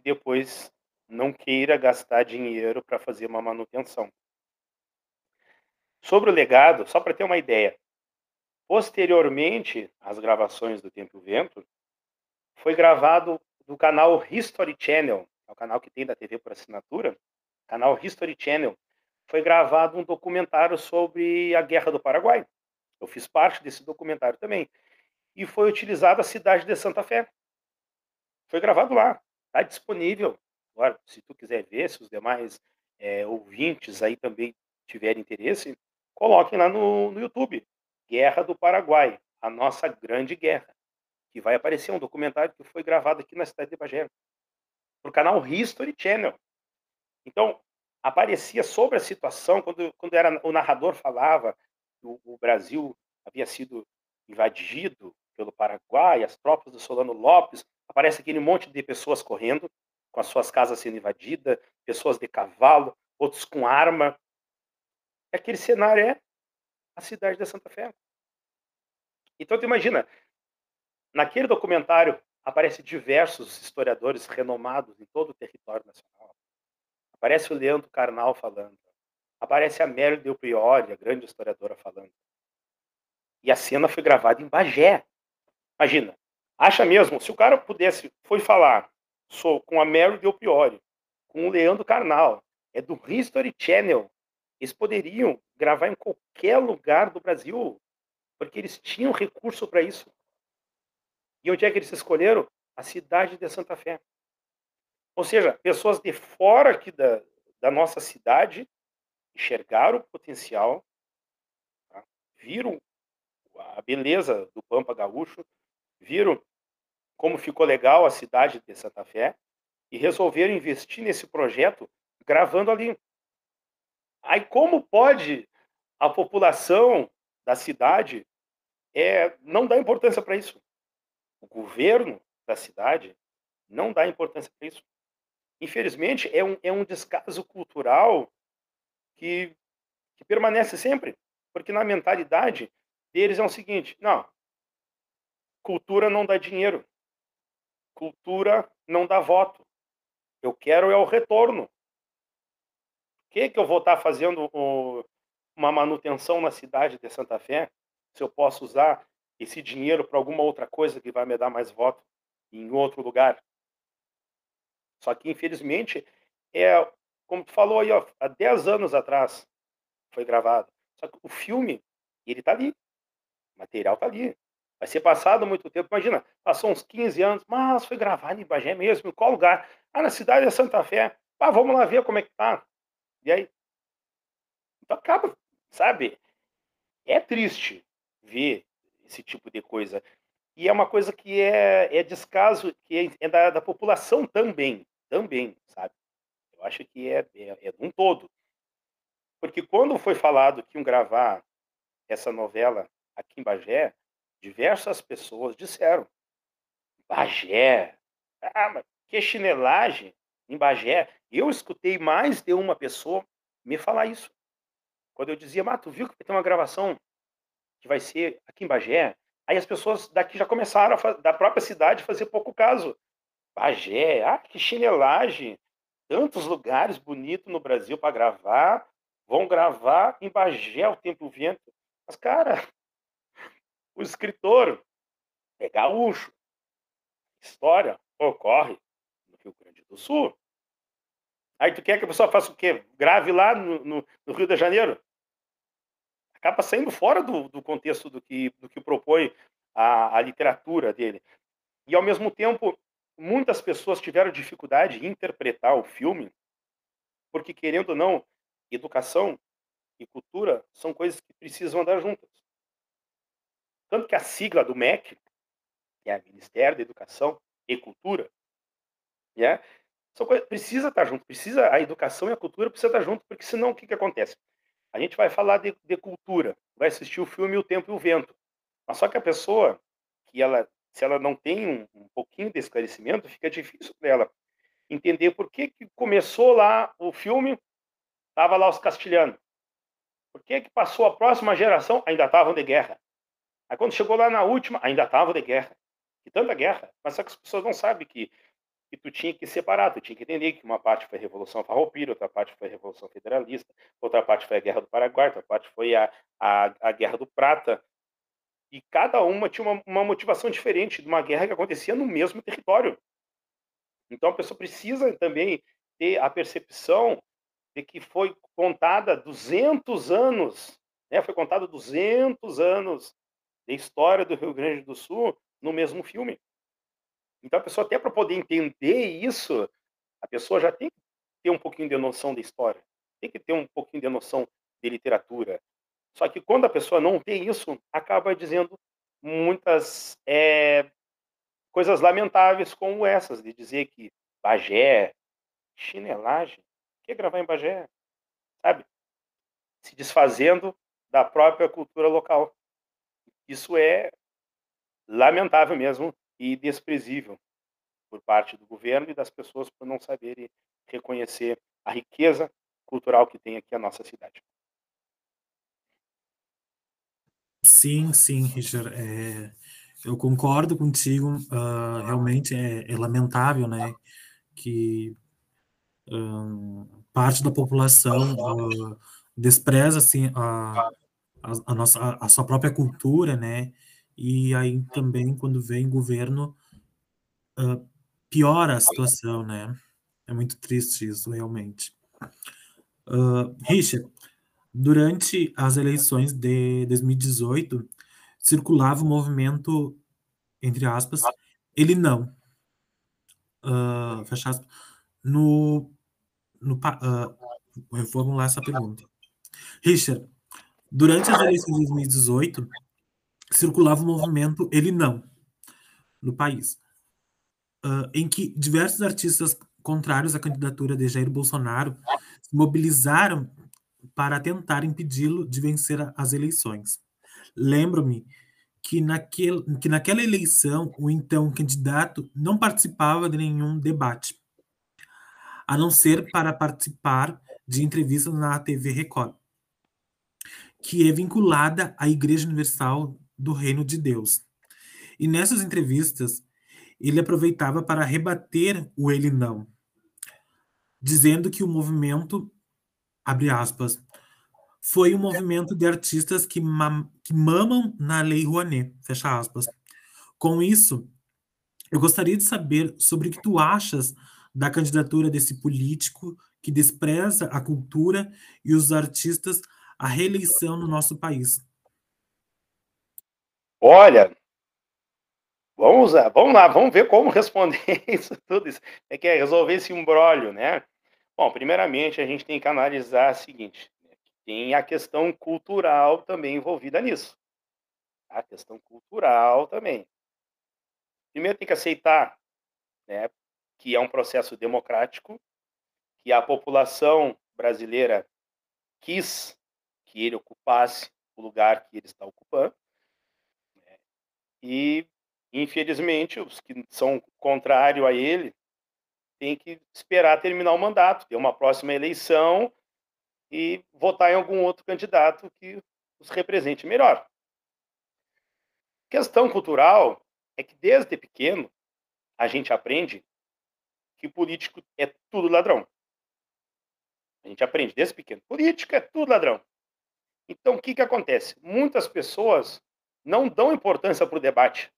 Speaker 3: e depois não queira gastar dinheiro para fazer uma manutenção. Sobre o legado, só para ter uma ideia, posteriormente às gravações do Tempo e o Vento, foi gravado do canal History Channel, é o canal que tem da TV por assinatura, canal History Channel, foi gravado um documentário sobre a Guerra do Paraguai. Eu fiz parte desse documentário também. E foi utilizada a cidade de Santa Fé. Foi gravado lá. Está disponível. Agora, se tu quiser ver, se os demais é, ouvintes aí também tiverem interesse, coloquem lá no, no YouTube. Guerra do Paraguai, a nossa grande guerra. Que vai aparecer um documentário que foi gravado aqui na cidade de Bagé. Para o canal History Channel. Então, aparecia sobre a situação, quando, quando era, o narrador falava que o, o Brasil havia sido invadido pelo Paraguai, as tropas do Solano Lopes, aparece aquele monte de pessoas correndo, com as suas casas sendo invadidas, pessoas de cavalo, outros com arma. Aquele cenário é a cidade de Santa Fé. Então, tu imagina, naquele documentário aparecem diversos historiadores renomados em todo o território nacional. Aparece o Leandro Carnal falando. Aparece a Mary Del Priori, a grande historiadora, falando. E a cena foi gravada em Bagé. Imagina. Acha mesmo, se o cara pudesse, foi falar sou com a Mary Del Priori, com o Leandro Carnal, é do History Channel. Eles poderiam gravar em qualquer lugar do Brasil, porque eles tinham recurso para isso. E onde é que eles escolheram? A cidade de Santa Fé. Ou seja, pessoas de fora aqui da, da nossa cidade enxergaram o potencial, tá? viram a beleza do Pampa Gaúcho, viram como ficou legal a cidade de Santa Fé e resolveram investir nesse projeto gravando ali. Aí como pode a população da cidade é, não dar importância para isso? O governo da cidade não dá importância para isso. Infelizmente, é um, é um descaso cultural que, que permanece sempre. Porque na mentalidade deles é o seguinte: não, cultura não dá dinheiro, cultura não dá voto. Eu quero é o retorno. O que, que eu vou estar fazendo o, uma manutenção na cidade de Santa Fé se eu posso usar esse dinheiro para alguma outra coisa que vai me dar mais voto em outro lugar? Só que, infelizmente, é como tu falou aí, ó, há 10 anos atrás foi gravado. Só que o filme, ele tá ali. O material tá ali. Vai ser passado muito tempo. Imagina, passou uns 15 anos, mas foi gravado em Bagé mesmo. Em qual lugar? Ah, na cidade de Santa Fé. Ah, vamos lá ver como é que tá. E aí? Então acaba, sabe? É triste ver esse tipo de coisa. E é uma coisa que é, é descaso, que é, é da, da população também. Também, sabe? Eu acho que é, é, é um todo. Porque quando foi falado que iam gravar essa novela aqui em Bagé, diversas pessoas disseram: Bagé, ah, mas que chinelagem em Bagé. Eu escutei mais de uma pessoa me falar isso. Quando eu dizia, mas tu viu que ter uma gravação que vai ser aqui em Bagé? Aí as pessoas daqui já começaram, a, da própria cidade, fazer pouco caso. Bagé, ah, que chinelagem. Tantos lugares bonitos no Brasil para gravar. Vão gravar em Bagé o Tempo Vento. Mas, cara, o escritor é gaúcho. História ocorre no Rio Grande do Sul. Aí tu quer que a pessoa faça o quê? Grave lá no, no, no Rio de Janeiro? Acaba saindo fora do, do contexto do que, do que propõe a, a literatura dele. E, ao mesmo tempo, muitas pessoas tiveram dificuldade em interpretar o filme, porque, querendo ou não, educação e cultura são coisas que precisam andar juntas. Tanto que a sigla do MEC, que é Ministério da Educação e Cultura, né, são coisas, precisa estar junto, precisa a educação e a cultura precisa estar junto, porque senão o que, que acontece? A gente vai falar de, de cultura, vai assistir o filme O Tempo e o Vento, mas só que a pessoa que ela se ela não tem um, um pouquinho de esclarecimento, fica difícil para ela entender por que, que começou lá o filme, estava lá os castilhanos. Por que, que passou a próxima geração, ainda estavam de guerra. Aí quando chegou lá na última, ainda estavam de guerra. E tanta guerra, mas só que as pessoas não sabem que, que tu tinha que separar, tu tinha que entender que uma parte foi a Revolução Farroupilha, outra parte foi a Revolução Federalista, outra parte foi a Guerra do Paraguai, outra parte foi a, a, a Guerra do Prata, e cada uma tinha uma, uma motivação diferente de uma guerra que acontecia no mesmo território. Então a pessoa precisa também ter a percepção de que foi contada 200 anos, né? Foi contada 200 anos de história do Rio Grande do Sul no mesmo filme. Então a pessoa até para poder entender isso, a pessoa já tem que ter um pouquinho de noção da história, tem que ter um pouquinho de noção de literatura, só que quando a pessoa não tem isso, acaba dizendo muitas é, coisas lamentáveis como essas, de dizer que Bagé, chinelagem, que gravar em Bagé? Sabe? Se desfazendo da própria cultura local. Isso é lamentável mesmo e desprezível por parte do governo e das pessoas por não saberem reconhecer a riqueza cultural que tem aqui a nossa cidade.
Speaker 2: Sim, sim, Richard. É, eu concordo contigo. Uh, realmente é, é, lamentável, né, que uh, parte da população uh, despreza assim a, a, a, nossa a, a, sua própria cultura, né? E aí também quando vem governo piora a situação, né? É muito triste isso, realmente. Richard, Durante as eleições de 2018, circulava o movimento, entre aspas, ele não. Uh, fecha aspas, no. no uh, lá essa pergunta. Richard, durante as eleições de 2018, circulava o movimento ele não no país. uh, em que diversos artistas contrários à candidatura de Jair Bolsonaro se mobilizaram para tentar impedi-lo de vencer as eleições. Lembro-me que, que naquela eleição o então candidato não participava de nenhum debate, a não ser para participar de entrevistas na TV Record, que é vinculada à Igreja Universal do Reino de Deus. E nessas entrevistas, ele aproveitava para rebater o ele não, dizendo que o movimento, abre aspas, foi um movimento de artistas que, mam que mamam na Lei Rouanet, fecha aspas. Com isso, eu gostaria de saber sobre o que tu achas da candidatura desse político que despreza a cultura e os artistas à reeleição no nosso país.
Speaker 3: Olha, vamos lá, vamos lá, vamos ver como responder isso tudo. Isso. É que é resolver esse embrólio, né? Bom, primeiramente a gente tem que analisar o seguinte: né? tem a questão cultural também envolvida nisso. A questão cultural também. Primeiro tem que aceitar, né, que é um processo democrático, que a população brasileira quis que ele ocupasse o lugar que ele está ocupando. Né? E, infelizmente, os que são contrários a ele têm que esperar terminar o mandato, ter uma próxima eleição e votar em algum outro candidato que os represente melhor. Questão cultural é que desde pequeno a gente aprende que político é tudo ladrão. A gente aprende desde pequeno. Político é tudo ladrão. Então, o que, que acontece? Muitas pessoas não dão importância para o debate.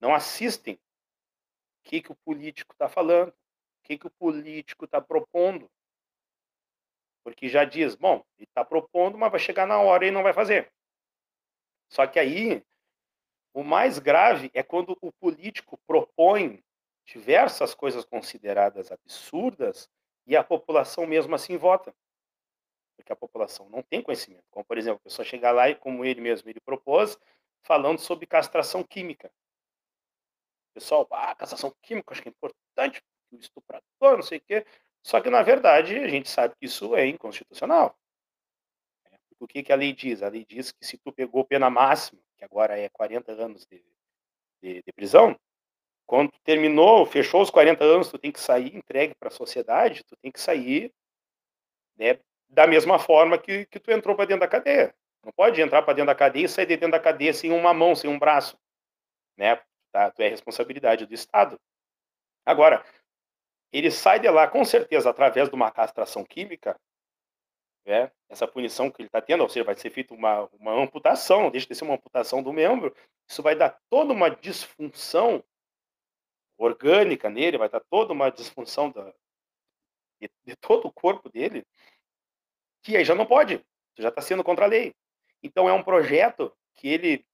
Speaker 3: Não assistem o que, que o político está falando, o que, que o político está propondo. Porque já diz, bom, ele está propondo, mas vai chegar na hora e não vai fazer. Só que aí, o mais grave é quando o político propõe diversas coisas consideradas absurdas e a população mesmo assim vota. Porque a população não tem conhecimento. Como, por exemplo, a pessoa chegar lá e, como ele mesmo ele propôs, falando sobre castração química. Pessoal, ah, castração química, acho que é importante, o estuprador, não sei o quê. Só que, na verdade, a gente sabe que isso é inconstitucional. O que, que a lei diz? A lei diz que se tu pegou pena máxima, que agora é 40 anos de, de, de prisão, quando terminou, fechou os 40 anos, tu tem que sair entregue para a sociedade, tu tem que sair né, da mesma forma que, que tu entrou para dentro da cadeia. Não pode entrar para dentro da cadeia e sair de dentro da cadeia sem uma mão, sem um braço. Né? Tá? Tu é responsabilidade do Estado. Agora, ele sai de lá com certeza através de uma castração química, né? essa punição que ele está tendo, ou seja, vai ser feita uma, uma amputação, deixa de ser uma amputação do membro, isso vai dar toda uma disfunção orgânica nele, vai estar toda uma disfunção da, de, de todo o corpo dele, que aí já não pode, já está sendo contra a lei. Então é um projeto que ele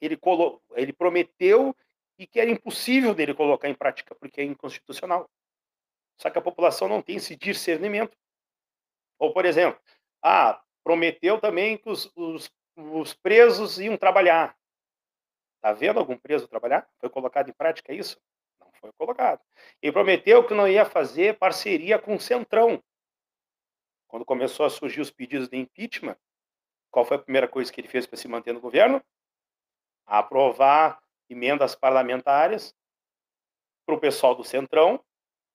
Speaker 3: ele, colo, ele prometeu e que era impossível dele colocar em prática, porque é inconstitucional. Só que a população não tem esse discernimento. Ou, por exemplo, ah, prometeu também que os, os, os presos iam trabalhar. Está vendo algum preso trabalhar? Foi colocado em prática isso? foi colocado. E prometeu que não ia fazer parceria com o Centrão. Quando começou a surgir os pedidos de impeachment, qual foi a primeira coisa que ele fez para se manter no governo? Aprovar emendas parlamentares para o pessoal do Centrão,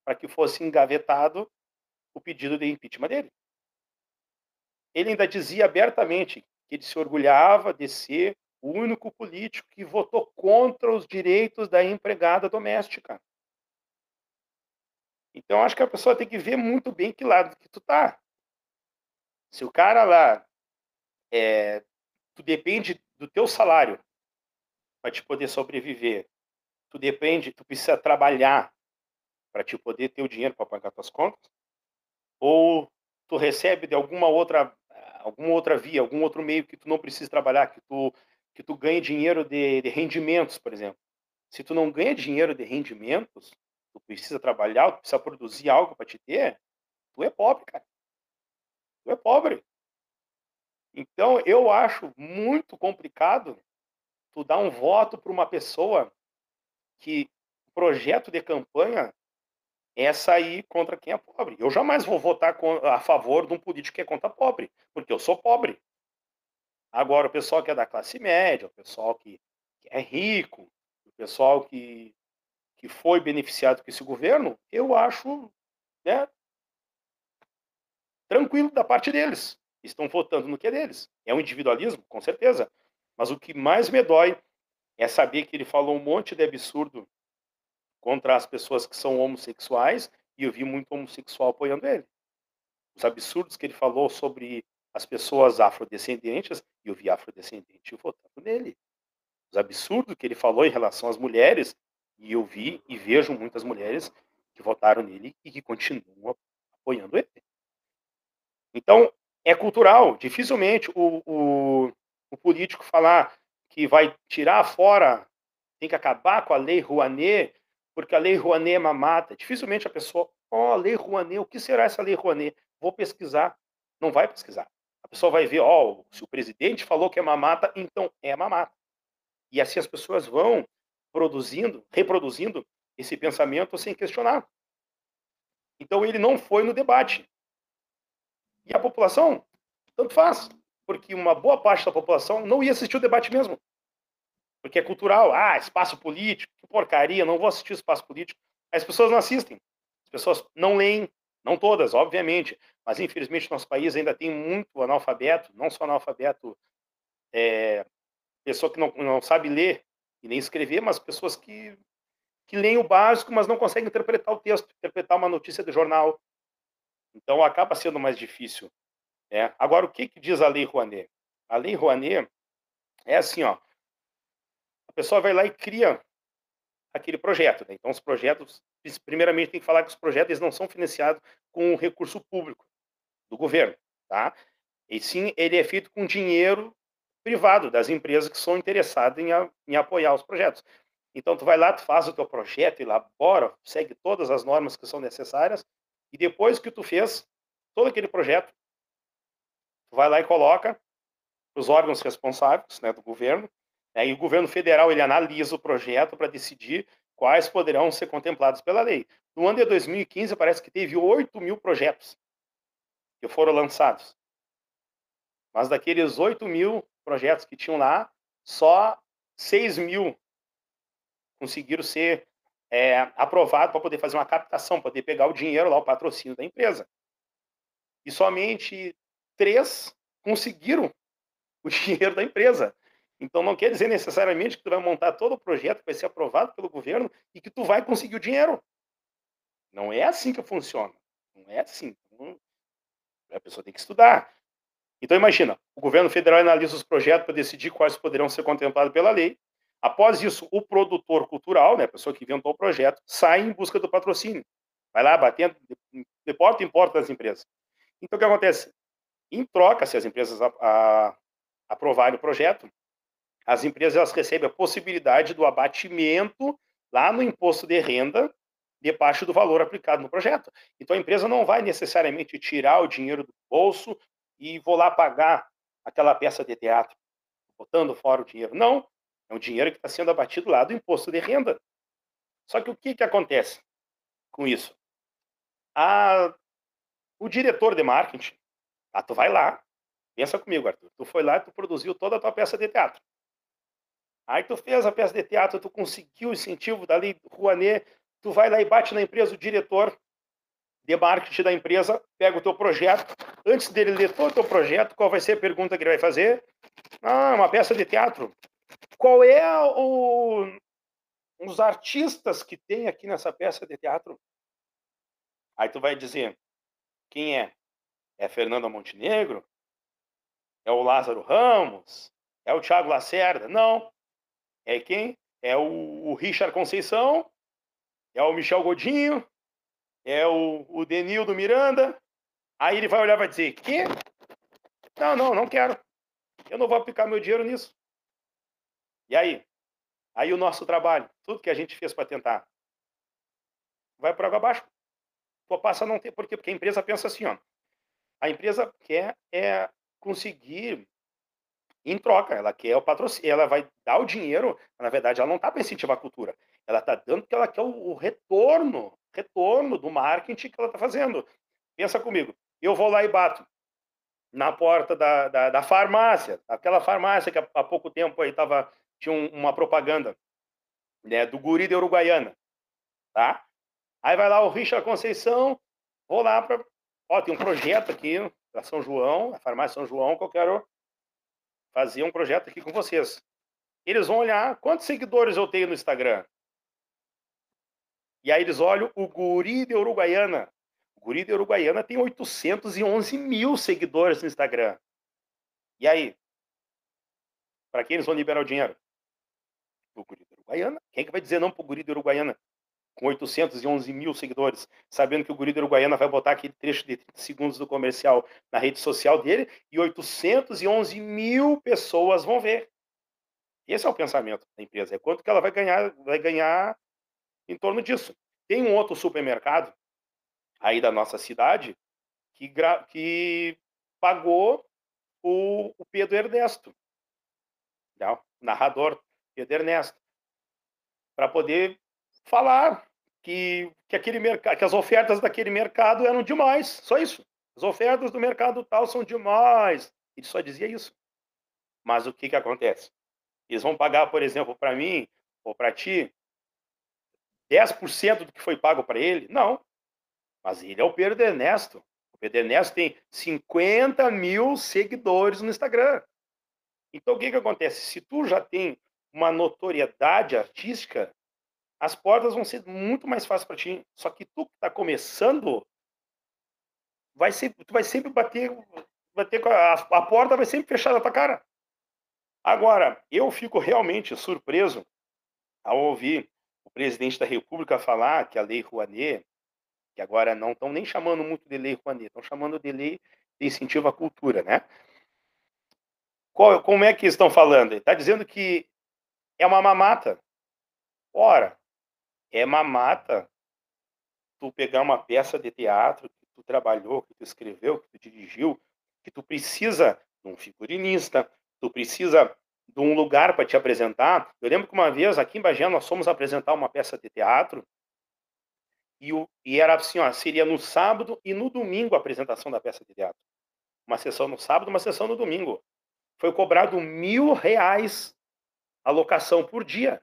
Speaker 3: para que fosse engavetado o pedido de impeachment dele. Ele ainda dizia abertamente que ele se orgulhava de ser o único político que votou contra os direitos da empregada doméstica. Então, acho que a pessoa tem que ver muito bem que lado que tu tá. Se o cara lá, é, tu depende do teu salário para te poder sobreviver, tu depende, tu precisa trabalhar para te poder ter o dinheiro para pagar tuas contas, ou tu recebe de alguma outra alguma outra via, algum outro meio que tu não precisa trabalhar, que tu que tu ganhe dinheiro de, de rendimentos, por exemplo. Se tu não ganha dinheiro de rendimentos, tu precisa trabalhar, tu precisa produzir algo para te ter, tu é pobre, cara. Tu é pobre. Então, eu acho muito complicado tu dar um voto para uma pessoa que projeto de campanha é sair contra quem é pobre. Eu jamais vou votar a favor de um político que é contra pobre, porque eu sou pobre. Agora, o pessoal que é da classe média, o pessoal que, é rico, o pessoal que, que foi beneficiado com esse governo, eu acho né, tranquilo da parte deles. Estão votando no que é deles. É um individualismo, com certeza. Mas o que mais me dói é saber que ele falou um monte de absurdo contra as pessoas que são homossexuais e eu vi muito homossexual apoiando ele. Os absurdos que ele falou sobre as pessoas afrodescendentes e eu vi afrodescendente votando nele. Os absurdos que ele falou em relação às mulheres e eu vi e vejo muitas mulheres que votaram nele e que continuam apoiando ele. Então, é cultural. Dificilmente o, o, o político falar que vai tirar fora, tem que acabar com a lei Rouanet, porque a lei Rouanet é mamata. Dificilmente a pessoa, ó, oh, lei Rouanet, o que será essa lei Rouanet? Vou pesquisar. Não vai pesquisar. A pessoa vai ver, ó, oh, se o presidente falou que é mamata, então é mamata. E assim as pessoas vão produzindo, reproduzindo esse pensamento sem questionar. Então ele não foi no debate. E a população, tanto faz, porque uma boa parte da população não ia assistir o debate mesmo. Porque é cultural. Ah, espaço político, que porcaria, não vou assistir espaço político. As pessoas não assistem. As pessoas não leem, não todas, obviamente, mas infelizmente nosso país ainda tem muito analfabeto, não só analfabeto, é, pessoa que não, não sabe ler e nem escrever, mas pessoas que, que leem o básico, mas não conseguem interpretar o texto, interpretar uma notícia de jornal. Então acaba sendo mais difícil. Né? Agora, o que, que diz a Lei Rouanet? A Lei Rouanet é assim, ó, a pessoa vai lá e cria aquele projeto. Né? Então, os projetos, primeiramente, tem que falar que os projetos eles não são financiados com recurso público do governo, tá? E sim, ele é feito com dinheiro privado das empresas que são interessadas em, a, em apoiar os projetos. Então, tu vai lá, tu faz o teu projeto, elabora, segue todas as normas que são necessárias, e depois que tu fez todo aquele projeto, tu vai lá e coloca os órgãos responsáveis né, do governo, né, e o governo federal ele analisa o projeto para decidir quais poderão ser contemplados pela lei. No ano de 2015, parece que teve 8 mil projetos que foram lançados. Mas daqueles 8 mil projetos que tinham lá, só 6 mil conseguiram ser é, aprovados para poder fazer uma captação, poder pegar o dinheiro lá, o patrocínio da empresa. E somente três conseguiram o dinheiro da empresa. Então não quer dizer necessariamente que tu vai montar todo o projeto que vai ser aprovado pelo governo e que tu vai conseguir o dinheiro. Não é assim que funciona. Não é assim. Então, a pessoa tem que estudar. Então imagina, o governo federal analisa os projetos para decidir quais poderão ser contemplados pela lei. Após isso, o produtor cultural, né, a pessoa que inventou o projeto, sai em busca do patrocínio. Vai lá batendo de porta em porta das empresas. Então o que acontece? Em troca, se as empresas a, a, aprovarem o projeto, as empresas elas recebem a possibilidade do abatimento lá no imposto de renda de parte do valor aplicado no projeto. Então a empresa não vai necessariamente tirar o dinheiro do bolso e vou lá pagar aquela peça de teatro, botando fora o dinheiro. Não, é um dinheiro que está sendo abatido lá do imposto de renda. Só que o que, que acontece com isso? A, o diretor de marketing, ah, tu vai lá, pensa comigo, Arthur, tu foi lá e tu produziu toda a tua peça de teatro. Aí tu fez a peça de teatro, tu conseguiu o incentivo da lei Rouanet, tu vai lá e bate na empresa, o diretor de marketing da empresa pega o teu projeto, antes dele ler todo o teu projeto, qual vai ser a pergunta que ele vai fazer? Ah, uma peça de teatro. Qual é o, os artistas que tem aqui nessa peça de teatro? Aí tu vai dizer, quem é? É Fernanda Montenegro? É o Lázaro Ramos? É o Thiago Lacerda? Não. É quem? É o, o Richard Conceição? É o Michel Godinho? é o, o Denildo Miranda. Aí ele vai olhar e vai dizer: que? Não, não, não quero. Eu não vou aplicar meu dinheiro nisso. E aí? Aí o nosso trabalho, tudo que a gente fez para tentar, vai por água abaixo. Pô, passa a não ter. Por quê? Porque a empresa pensa assim, ó. A empresa quer é conseguir em troca, ela quer o patrocínio, ela vai dar o dinheiro, na verdade, ela não está para incentivar a cultura, Ela está dando porque ela quer o, o retorno, retorno do marketing que ela está fazendo. Pensa comigo, eu vou lá e bato na porta da, da, da farmácia, aquela farmácia que há, pouco tempo aí tava, tinha um, uma propaganda né, do guri de Uruguaiana, tá? Aí vai lá o Richard Conceição, vou lá para... Ó, tem um projeto aqui da São João, a farmácia São João, que eu quero fazer um projeto aqui com vocês. Eles vão olhar quantos seguidores eu tenho no Instagram. E aí eles olham o guri de Uruguaiana. O guri de Uruguaiana tem 811 mil seguidores no Instagram. E aí? Para quem eles vão liberar o dinheiro? O guri de Uruguaiana. Quem é que vai dizer não pro guri de Uruguaiana? Com 811 mil seguidores, sabendo que o guri de Uruguaiana vai botar aquele trecho de 30 segundos do comercial na rede social dele e 811 mil pessoas vão ver. Esse é o pensamento da empresa. É quanto que ela vai ganhar, vai ganhar em torno disso. Tem um outro supermercado aí da nossa cidade que, que pagou o, o Pedro Ernesto, né, o narrador Pedro Ernesto, para poder falar que, que, aquele mercado, que as ofertas daquele mercado eram demais, só isso. As ofertas do mercado tal são demais. Ele só dizia isso. Mas o que, que acontece? Eles vão pagar, por exemplo, para mim ou para ti 10% do que foi pago para ele? Não. Mas ele é o Pedro Ernesto. O Pedro Ernesto tem 50 mil seguidores no Instagram. Então, o que, que acontece? Se tu já tem uma notoriedade artística, as portas vão ser muito mais fáceis para ti. Só que tu que está começando, vai ser, tu vai sempre bater, bater a, a porta vai sempre fechar na tua cara. Agora, eu fico realmente surpreso ao ouvir o presidente da República falar que a Lei Rouanet que agora não estão nem chamando muito de lei Rouanet, estão chamando de lei de incentivo à cultura, né? Qual, como é que estão falando? Está dizendo que é uma mamata. Ora, é mamata tu pegar uma peça de teatro que tu trabalhou, que tu escreveu, que tu dirigiu, que tu precisa de um figurinista, tu precisa de um lugar para te apresentar. Eu lembro que uma vez aqui em Bagé nós fomos apresentar uma peça de teatro e, o, e era assim, ó, seria no sábado e no domingo a apresentação da peça de teatro. Uma sessão no sábado, uma sessão no domingo. Foi cobrado mil reais a locação por dia.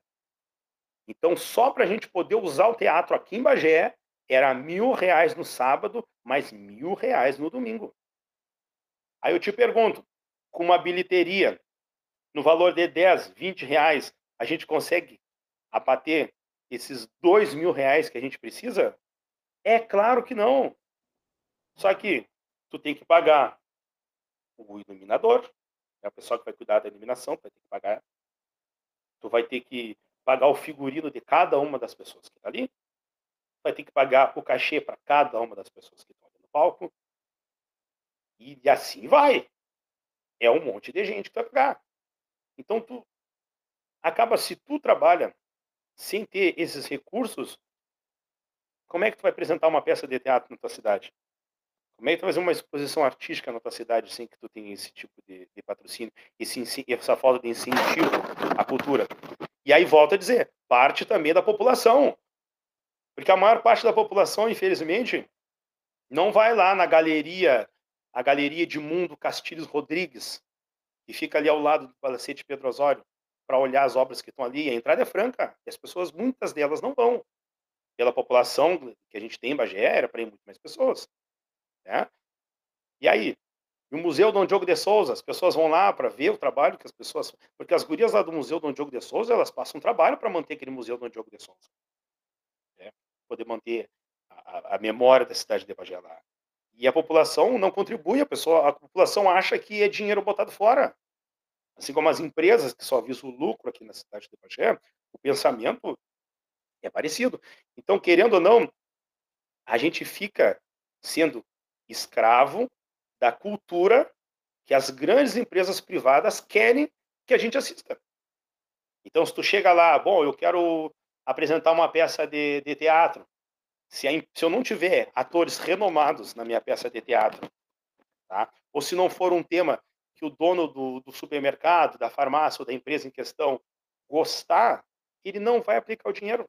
Speaker 3: Então, só para a gente poder usar o teatro aqui em Bagé, era mil reais no sábado, mais mil reais no domingo. Aí eu te pergunto, com uma bilheteria no valor de 10, 20 reais, a gente consegue abater esses dois mil reais que a gente precisa? É claro que não. Só que tu tem que pagar o iluminador, é o pessoal que vai cuidar da iluminação, vai ter que pagar. Tu vai ter que pagar o figurino de cada uma das pessoas que está ali. Vai ter que pagar o cachê para cada uma das pessoas que estão ali no palco. E, e assim vai. É um monte de gente que vai pagar. Então tu acaba se tu trabalha sem ter esses recursos, como é que tu vai apresentar uma peça de teatro na tua cidade? Como é que tu fazer uma exposição artística na tua cidade sem que tu tenha esse tipo de, de patrocínio, esse, essa falta de incentivo à cultura? E aí volta a dizer, parte também da população. Porque a maior parte da população, infelizmente, não vai lá na galeria, a galeria de Mundo Castilhos Rodrigues, que fica ali ao lado do Palacete Pedro Osório, para olhar as obras que estão ali. A entrada é franca e as pessoas, muitas delas, não vão. Pela população que a gente tem em Bagé, era para ir muito mais pessoas. Né? E aí? O Museu Dom Diogo de Souza, as pessoas vão lá para ver o trabalho que as pessoas. Porque as gurias lá do Museu Dom Diogo de Souza, elas passam trabalho para manter aquele Museu Dom Diogo de Souza. Né? Poder manter a, a, memória da cidade de Bagé lá. E a população não contribui, a, pessoa, a população acha que é dinheiro botado fora. Assim como as empresas que só visam o lucro aqui na cidade de Bagé, o pensamento é parecido. Então, querendo ou não, a gente fica sendo escravo da cultura que as grandes empresas privadas querem que a gente assista. Então, se tu chega lá, bom, eu quero apresentar uma peça de, de teatro, se, a, se, eu não tiver atores renomados na minha peça de teatro, tá? ou se não for um tema que o dono do, do supermercado, da farmácia ou da empresa em questão gostar, ele não vai aplicar o dinheiro.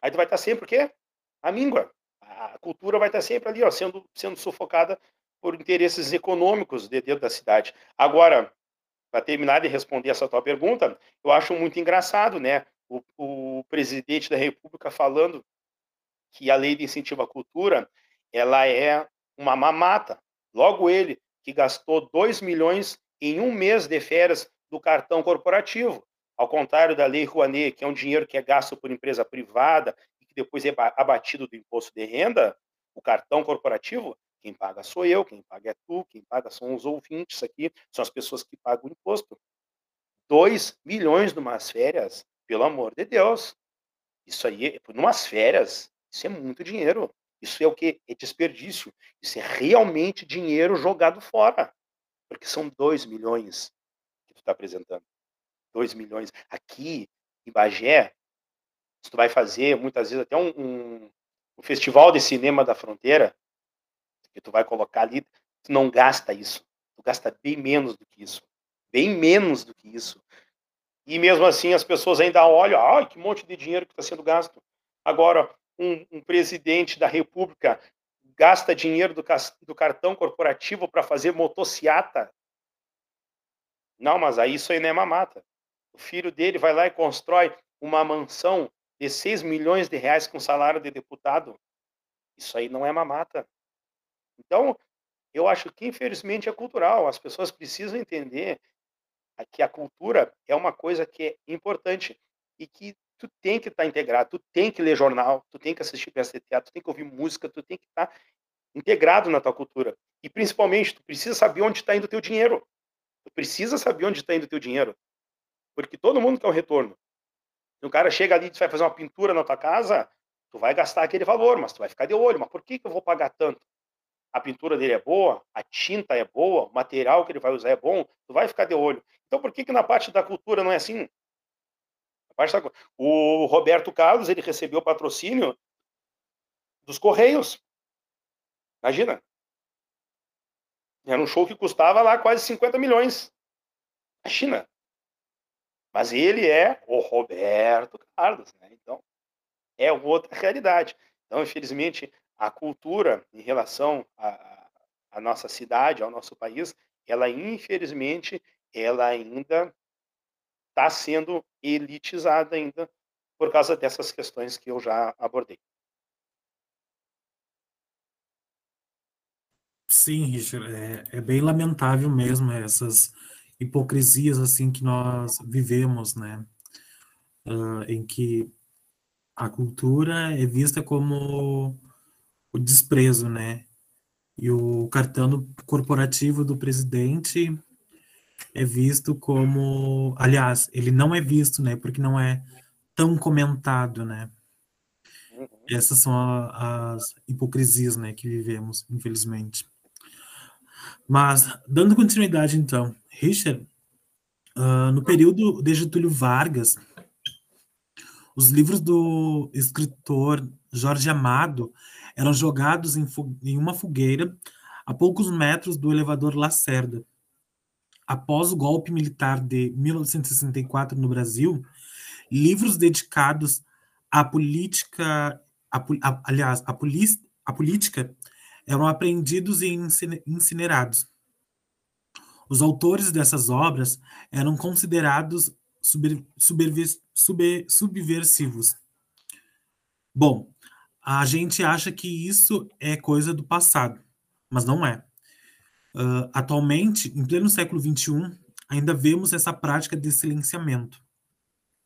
Speaker 3: Aí tu vai estar sempre o quê? A míngua. A cultura vai estar sempre ali, ó, sendo, sendo sufocada por interesses econômicos de dentro da cidade. Agora, para terminar de responder essa tua pergunta, eu acho muito engraçado, né? O, o, presidente da República falando que a lei de incentivo à cultura ela é uma mamata. Logo ele, que gastou 2 milhões em um mês de férias do cartão corporativo. Ao contrário da Lei Rouanet, que é um dinheiro que é gasto por empresa privada que depois é abatido do imposto de renda, o cartão corporativo, quem paga sou eu, quem paga é tu, quem paga são os ouvintes aqui, são as pessoas que pagam o imposto. 2 milhões numas férias, pelo amor de Deus. Isso aí, numas férias, isso é muito dinheiro. Isso é o que? É desperdício. Isso é realmente dinheiro jogado fora. Porque são 2 milhões que tu está apresentando. 2 milhões. Aqui, em Bagé, se tu vai fazer, muitas vezes, até um, um, um festival de cinema da fronteira, que tu vai colocar ali, tu não gasta isso. Tu gasta bem menos do que isso. Bem menos do que isso. E mesmo assim as pessoas ainda olham, ai, que monte de dinheiro que está sendo gasto. Agora, um, um, presidente da República gasta dinheiro do, do cartão corporativo para fazer motociata. Não, mas aí isso aí não é mamata. O filho dele vai lá e constrói uma mansão de 6 milhões de reais com salário de deputado. Isso aí não é mamata. Então, eu acho que infelizmente é cultural. As pessoas precisam entender que a cultura é uma coisa que é importante e que tu tem que estar integrado, tu tem que ler jornal, tu tem que assistir peça de teatro, tu tem que ouvir música, tu tem que estar integrado na tua cultura. E principalmente, tu precisa saber onde está indo o teu dinheiro. Tu precisa saber onde está indo o teu dinheiro. Porque todo mundo quer um retorno. Um cara chega ali e vai fazer uma pintura na tua casa, tu vai gastar aquele valor, mas tu vai ficar de olho. Mas por que, que eu vou pagar tanto? A pintura dele é boa, a tinta é boa, o material que ele vai usar é bom, tu vai ficar de olho. Então por que, que na parte da cultura não é assim? Da... O Roberto Carlos, ele recebeu patrocínio dos Correios. Imagina. Era um show que custava lá quase 50 milhões. Imagina. Mas ele é o Roberto Carlos, né? Então, é outra realidade. Então, infelizmente, a cultura em relação à, nossa cidade, ao nosso país, ela infelizmente, ela ainda está sendo elitizada ainda por causa dessas questões que eu já abordei.
Speaker 2: Sim, Richard, é, é bem lamentável mesmo essas hipocrisias assim que nós vivemos, né? Uh, em que a cultura é vista como o desprezo, né? E o cartão corporativo do presidente é visto como, aliás, ele não é visto, né? Porque não é tão comentado, né? Essas são a, as hipocrisias, né, que vivemos, infelizmente. Mas, dando continuidade, então, Richard, uh, no período de Getúlio Vargas, os livros do escritor Jorge Amado eram jogados em, em uma fogueira a poucos metros do elevador Lacerda. Após o golpe militar de 1964 no Brasil, livros dedicados à política, a, aliás, a, a política, eram apreendidos e incinerados. Os autores dessas obras eram considerados super, super, subversivos. Bom, a gente acha que isso é coisa do passado, mas não é. Uh, atualmente, em pleno século XXI, ainda vemos essa prática de silenciamento.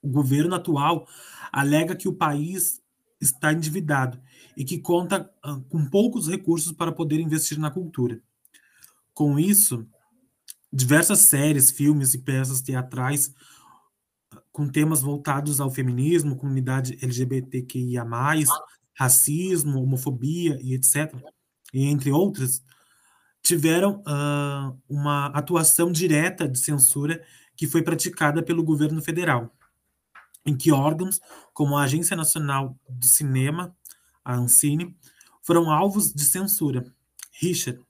Speaker 2: O governo atual alega que o país está endividado e que conta uh, com poucos recursos para poder investir na cultura. Com isso, diversas séries, filmes e peças teatrais com temas voltados ao feminismo, comunidade LGBTQIA+, racismo, homofobia e etc., e entre outras, tiveram uh, uma atuação direta de censura que foi praticada pelo governo federal, em que órgãos como a Agência Nacional do Cinema, a Ancine, foram alvos de censura. Richard,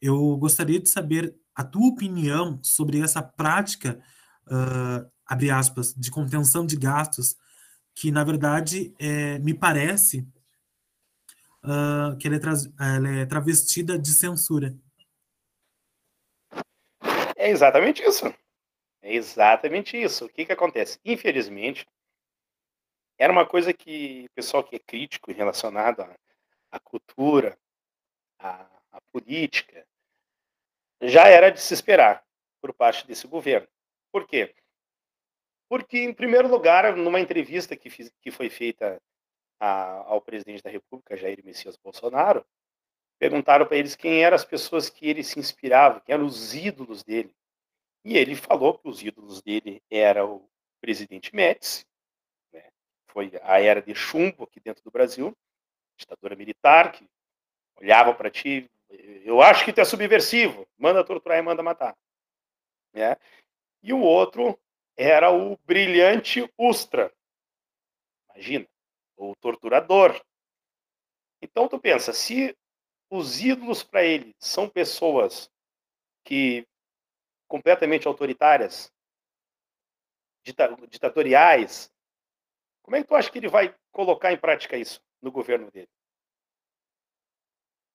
Speaker 2: eu gostaria de saber a tua opinião sobre essa prática, uh, abre aspas, de contenção de gastos que na verdade é, me parece uh, que ela é, ela é travestida de censura.
Speaker 3: É exatamente isso. É exatamente isso. O que, que acontece? Infelizmente, era uma coisa que o pessoal que é crítico relacionado à, à cultura, à, à, política, já era de se esperar por parte desse governo. Por quê? Porque, em primeiro lugar, numa entrevista que, fiz, que foi feita a, ao presidente da República, Jair Messias Bolsonaro, perguntaram para eles quem eram as pessoas que ele se inspirava, quem eram os ídolos dele. E ele falou que os ídolos dele eram o presidente Médici, né? foi a era de chumbo aqui dentro do Brasil, ditadura militar, que olhava para ti, eu acho que tu é subversivo, manda torturar e manda matar. Né? E o outro era o brilhante Ustra. Imagina, o torturador. Então tu pensa, se os ídolos para ele são pessoas que completamente autoritárias, ditatoriais, como é que tu acha que ele vai colocar em prática isso no governo dele?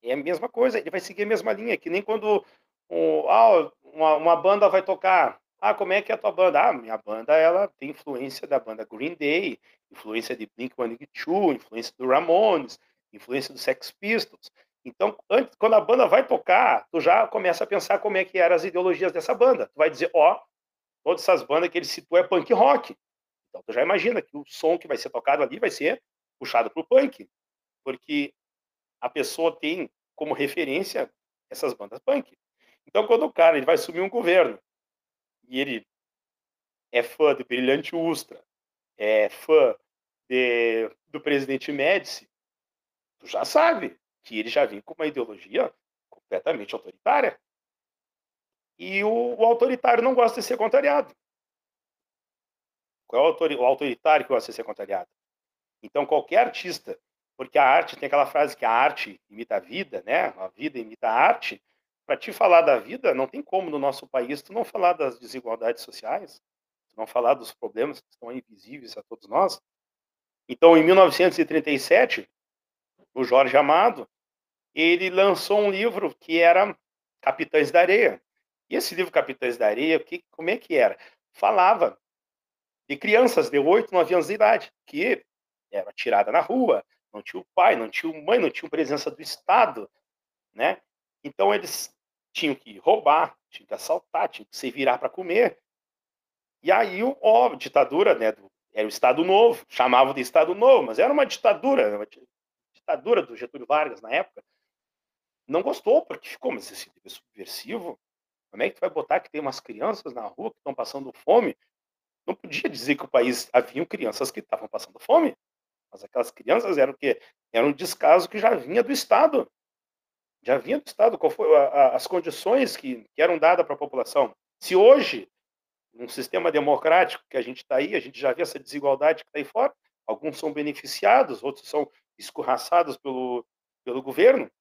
Speaker 3: É a mesma coisa, ele vai seguir a mesma linha, que nem quando um, ah, uma, uma banda vai tocar. Ah, como é que é a tua banda? Ah, minha banda ela tem influência da banda Green Day, influência de Blink-182, influência do Ramones, influência do Sex Pistols. Então, antes, quando a banda vai tocar, tu já começa a pensar como é que eram as ideologias dessa banda. Tu vai dizer, ó, oh, todas essas bandas que ele citou é punk rock. Então, tu já imagina que o som que vai ser tocado ali vai ser puxado para o punk, porque a pessoa tem como referência essas bandas punk. Então, quando o cara ele vai assumir um governo e ele é fã do Brilhante Ustra, é fã de, do presidente Médici, tu já sabe que ele já vem com uma ideologia completamente autoritária. E o, o autoritário não gosta de ser contrariado. Qual é o, autoritário que gosta de ser contrariado? Então, qualquer artista, porque a arte tem aquela frase que a arte imita a vida, né? A vida imita a arte. Para te falar da vida, não tem como no nosso país tu não falar das desigualdades sociais, tu não falar dos problemas que estão invisíveis a todos nós. Então, em 1937, o Jorge Amado, ele lançou um livro que era Capitães da Areia. E esse livro Capitães da Areia, que, como é que era? Falava de crianças de 8, 9 anos de idade, que era tirada na rua, não tinha o pai, não tinha mãe, não tinha presença do Estado, né? Então eles tinham que roubar, tinham que assaltar, tinham que se virar para comer. E aí ó, ditadura, né, do, era o Estado Novo, chamavam de Estado Novo, mas era uma ditadura, uma ditadura do Getúlio Vargas na época, não gostou, porque ficou, mas esse é subversivo. Como é que tu vai botar que tem umas crianças na rua que estão passando fome? Não podia dizer que o país havia crianças que estavam passando fome, mas aquelas crianças eram o quê? Era um descaso que já vinha do Estado. Já vinha do Estado. Qual foi a, a, as condições que, que eram dadas para a população? Se hoje, num sistema democrático que a gente está aí, a gente já vê essa desigualdade que está aí fora, alguns são beneficiados, outros são escorraçados pelo, pelo governo.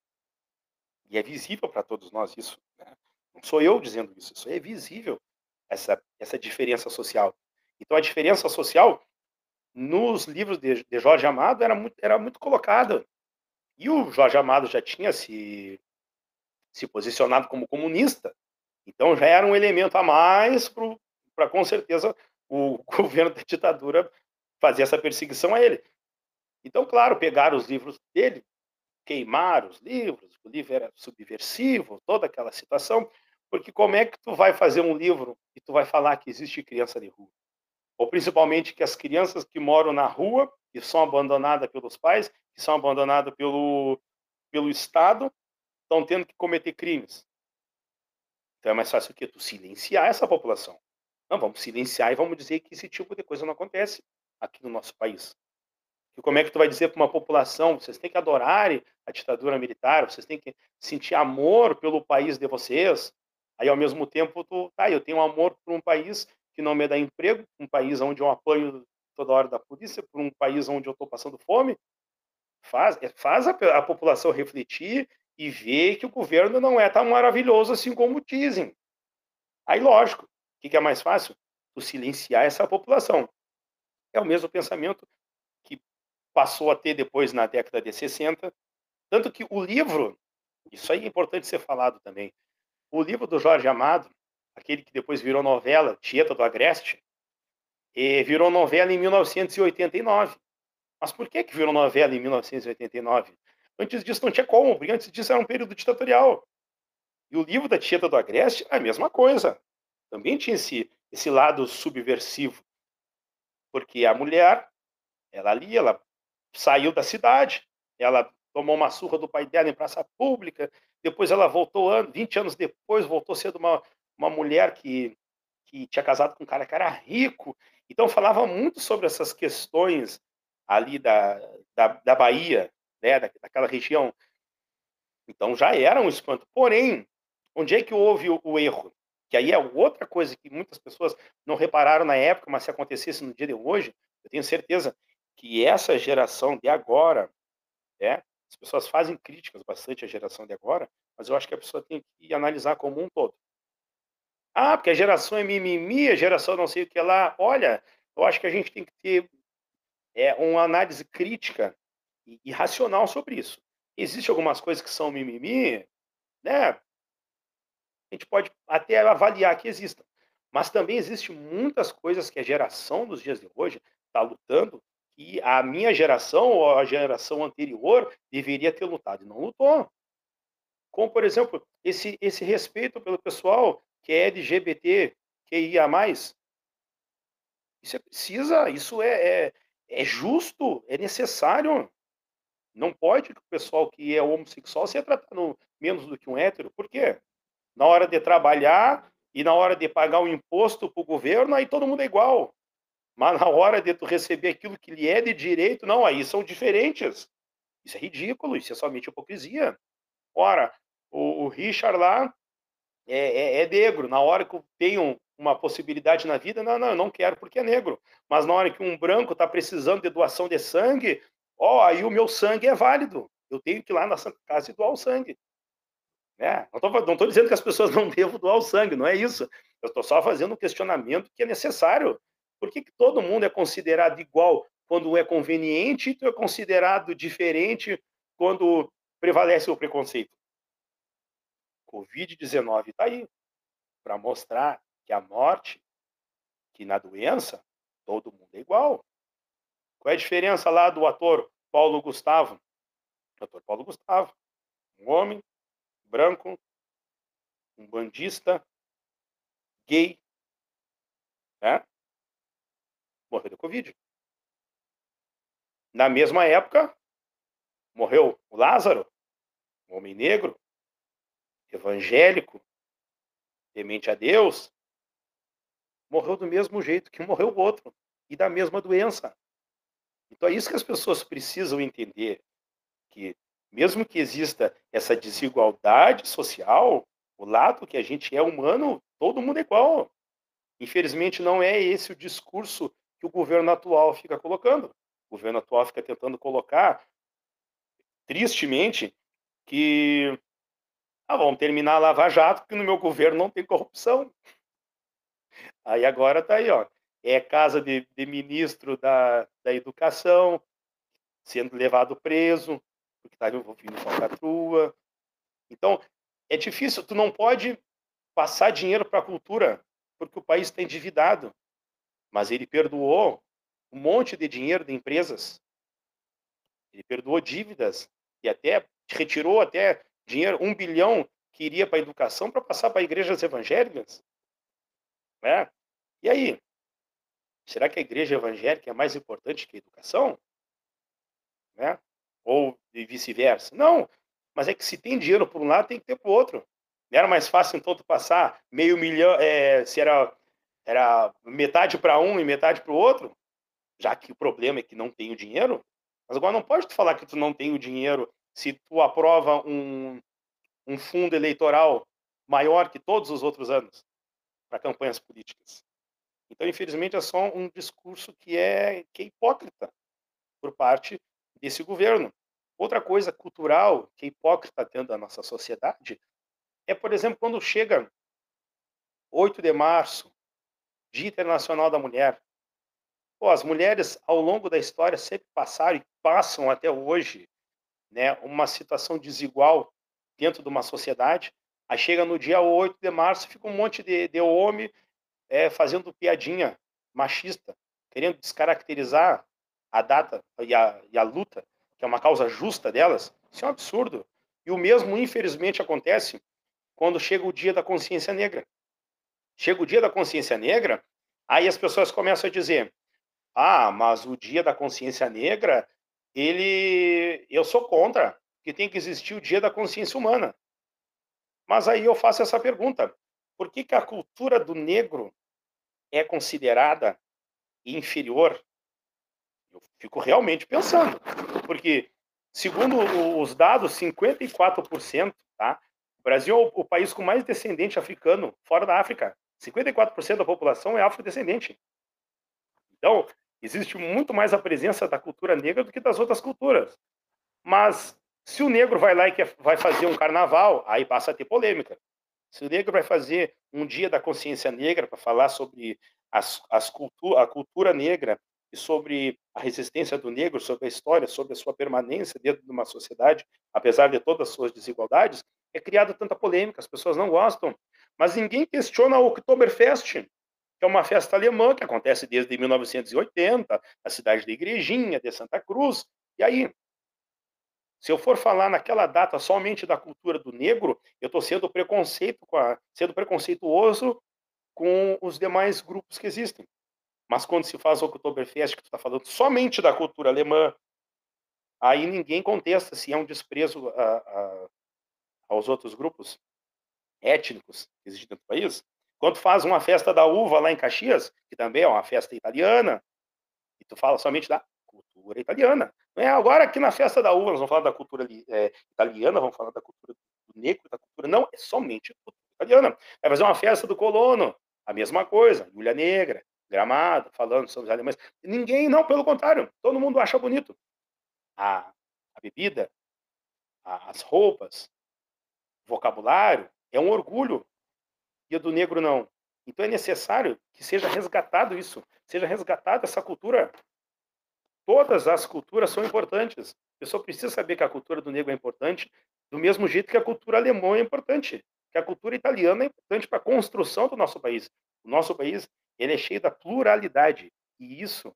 Speaker 3: E é visível para todos nós isso. Né? Não sou eu dizendo isso, isso é visível, essa, essa diferença social. Então, a diferença social nos livros de, de Jorge Amado era muito, era muito colocada. E o Jorge Amado já tinha se, se posicionado como comunista. Então, já era um elemento a mais para, com certeza, o governo da ditadura fazer essa perseguição a ele. Então, claro, pegaram os livros dele, queimar os livros, o livro era subversivo, toda aquela situação, porque como é que tu vai fazer um livro e tu vai falar que existe criança de rua? Ou principalmente que as crianças que moram na rua, que são abandonadas pelos pais, que são abandonadas pelo, pelo Estado, estão tendo que cometer crimes. Então é mais fácil o quê? Tu silenciar essa população. Não, vamos silenciar e vamos dizer que esse tipo de coisa não acontece aqui no nosso país. E como é que tu vai dizer para uma população, vocês têm que adorar a ditadura militar, vocês têm que sentir amor pelo país de vocês, aí ao mesmo tempo tu, tá, eu tenho amor por um país que não me dá emprego, um país onde eu apanho toda hora da polícia, por um país onde eu estou passando fome, faz, é, faz a, a, população refletir e ver que o governo não é tão maravilhoso assim como dizem. Aí, lógico, o que, que é mais fácil? Tu silenciar essa população. É o mesmo pensamento passou a ter depois na década de 60. Tanto que o livro, isso aí é importante ser falado também, o livro do Jorge Amado, aquele que depois virou novela, Tieta do Agreste, virou novela em 1989. Mas por que, que virou novela em 1989? Antes disso não tinha como, porque antes disso era um período ditatorial. E o livro da Tieta do Agreste é a mesma coisa. Também tinha esse, esse lado subversivo. Porque a mulher, ela ali, ela saiu da cidade, ela tomou uma surra do pai dela em praça pública, depois ela voltou, 20 anos depois, voltou sendo uma, uma mulher que, que tinha casado com um cara que era rico. Então falava muito sobre essas questões ali da, da, da Bahia, né, da, daquela região. Então já era um espanto. Porém, onde é que houve o, o erro? Que aí é outra coisa que muitas pessoas não repararam na época, mas se acontecesse no dia de hoje, eu tenho certeza que essa geração de agora, né, as pessoas fazem críticas bastante à geração de agora, mas eu acho que a pessoa tem que analisar como um todo. Ah, porque a geração é mimimi, a geração não sei o que lá. Olha, eu acho que a gente tem que ter é, uma análise crítica e, e racional sobre isso. Existem algumas coisas que são mimimi, né? A gente pode até avaliar que existam. Mas também existem muitas coisas que a geração dos dias de hoje está lutando que a minha geração ou a geração anterior deveria ter lutado e não lutou. Como, por exemplo, esse, esse respeito pelo pessoal que é LGBT, que ia mais. Isso é precisa, isso é, é, é justo, é necessário. Não pode que o pessoal que é homossexual seja tratado menos do que um hétero. Por quê? Na hora de trabalhar e na hora de pagar o imposto para o governo, aí todo mundo é igual. Mas na hora de tu receber aquilo que lhe é de direito, não, aí são diferentes. Isso é ridículo, isso é somente hipocrisia. Ora, o, o Richard lá é, é, é, negro. Na hora que eu tenho uma possibilidade na vida, não, não, eu não quero porque é negro. Mas na hora que um branco está precisando de doação de sangue, ó, aí o meu sangue é válido. Eu tenho que ir lá na Santa Casa e doar o sangue. Né? Não estou dizendo que as pessoas não devam doar o sangue, não é isso. Eu estou só fazendo um questionamento que é necessário. Por que, que todo mundo é considerado igual quando é conveniente e tu é considerado diferente quando prevalece o preconceito? Covid-19 está aí para mostrar que a morte, que na doença, todo mundo é igual. Qual é a diferença lá do ator Paulo Gustavo? Ator Paulo Gustavo, um homem branco, um bandista, gay, né? morreu de Covid. Na mesma época, morreu o Lázaro, um homem negro, evangélico, temente a Deus, morreu do mesmo jeito que morreu o outro e da mesma doença. Então é isso que as pessoas precisam entender, que mesmo que exista essa desigualdade social, o lado que a gente é humano, todo mundo é igual. Infelizmente não é esse o discurso que o governo atual fica colocando. O governo atual fica tentando colocar, tristemente, que ah, vamos terminar a Lava Jato, porque no meu governo não tem corrupção. Aí agora tá aí, ó. É casa de, de ministro da, da educação sendo levado preso, porque está envolvido com falcatrua. Então, é difícil, tu não pode passar dinheiro para a cultura, porque o país está endividado. Mas ele perdoou um monte de dinheiro de empresas. Ele perdoou dívidas e até retirou até dinheiro, um bilhão que iria para a educação para passar para igrejas evangélicas. Né? E aí? Será que a igreja evangélica é mais importante que a educação? Né? Ou vice-versa? Não, mas é que se tem dinheiro por um lado, tem que ter para o outro. Não era mais fácil, então, tu passar meio milhão, é, se era, era metade para um e metade para o outro, já que o problema é que não tem o dinheiro. Mas agora não pode tu falar que tu não tem o dinheiro se tu aprova um, um fundo eleitoral maior que todos os outros anos para campanhas políticas. Então, infelizmente, é só um discurso que é, que é hipócrita por parte desse governo. Outra coisa cultural que é hipócrita dentro da nossa sociedade é, por exemplo, quando chega 8 de março, Dia Internacional da Mulher. pô, as mulheres, ao longo da história, sempre passaram e passam até hoje né, uma situação desigual dentro de uma sociedade. Aí chega no dia 8 de março, fica um monte de, de homem é, fazendo piadinha machista, querendo descaracterizar a data e a, e a luta, que é uma causa justa delas. Isso é um absurdo. E o mesmo, infelizmente, acontece quando chega o dia da consciência negra. Chega o dia da consciência negra, aí as pessoas começam a dizer: ah, mas o dia da consciência negra, ele. Eu sou contra, que tem que existir o dia da consciência humana. Mas aí eu faço essa pergunta: por que, que a cultura do negro é considerada inferior? Eu fico realmente pensando, porque, segundo os dados, 54%, tá? O Brasil é o país com mais descendente africano fora da África. 54% da população é afrodescendente. Então, existe muito mais a presença da cultura negra do que das outras culturas. Mas se o negro vai lá e quer, vai fazer um carnaval, aí passa a ter polêmica. Se o negro vai fazer um dia da consciência negra para falar sobre as, as cultu a cultura negra e sobre a resistência do negro, sobre a história, sobre a sua permanência dentro de uma sociedade, apesar de todas as suas desigualdades, é criada tanta polêmica, as pessoas não gostam. Mas ninguém questiona o Oktoberfest, que é uma festa alemã que acontece desde 1980, na cidade da Igrejinha, de Santa Cruz. E aí, se eu for falar naquela data somente da cultura do negro, eu estou sendo preconceito sendo preconceituoso com os demais grupos que existem. Mas quando se faz o Oktoberfest, que tu está falando somente da cultura alemã, aí ninguém contesta se é um desprezo a, a, aos outros grupos étnicos que existem do país. Quando faz uma festa da uva lá em Caxias, que também é uma festa italiana, e tu fala somente da cultura italiana. Não é agora aqui na festa da uva, nós vamos falar da cultura é, italiana, vamos falar da cultura do negro, da cultura. Não, é somente cultura italiana. Vai fazer uma festa do colono, a mesma coisa, Julia Negra, Gramado, falando sobre os alemães. Ninguém, não, pelo contrário, todo mundo acha bonito. A, a bebida, a, as roupas, o vocabulário, é um orgulho. E o do negro não. Então é necessário que seja resgatado isso, seja resgatada essa cultura Todas as culturas são importantes. A pessoa precisa saber que a cultura do negro é importante, do mesmo jeito que a cultura alemã é importante, que a cultura italiana é importante para a construção do nosso país. O nosso país ele é cheio da pluralidade e isso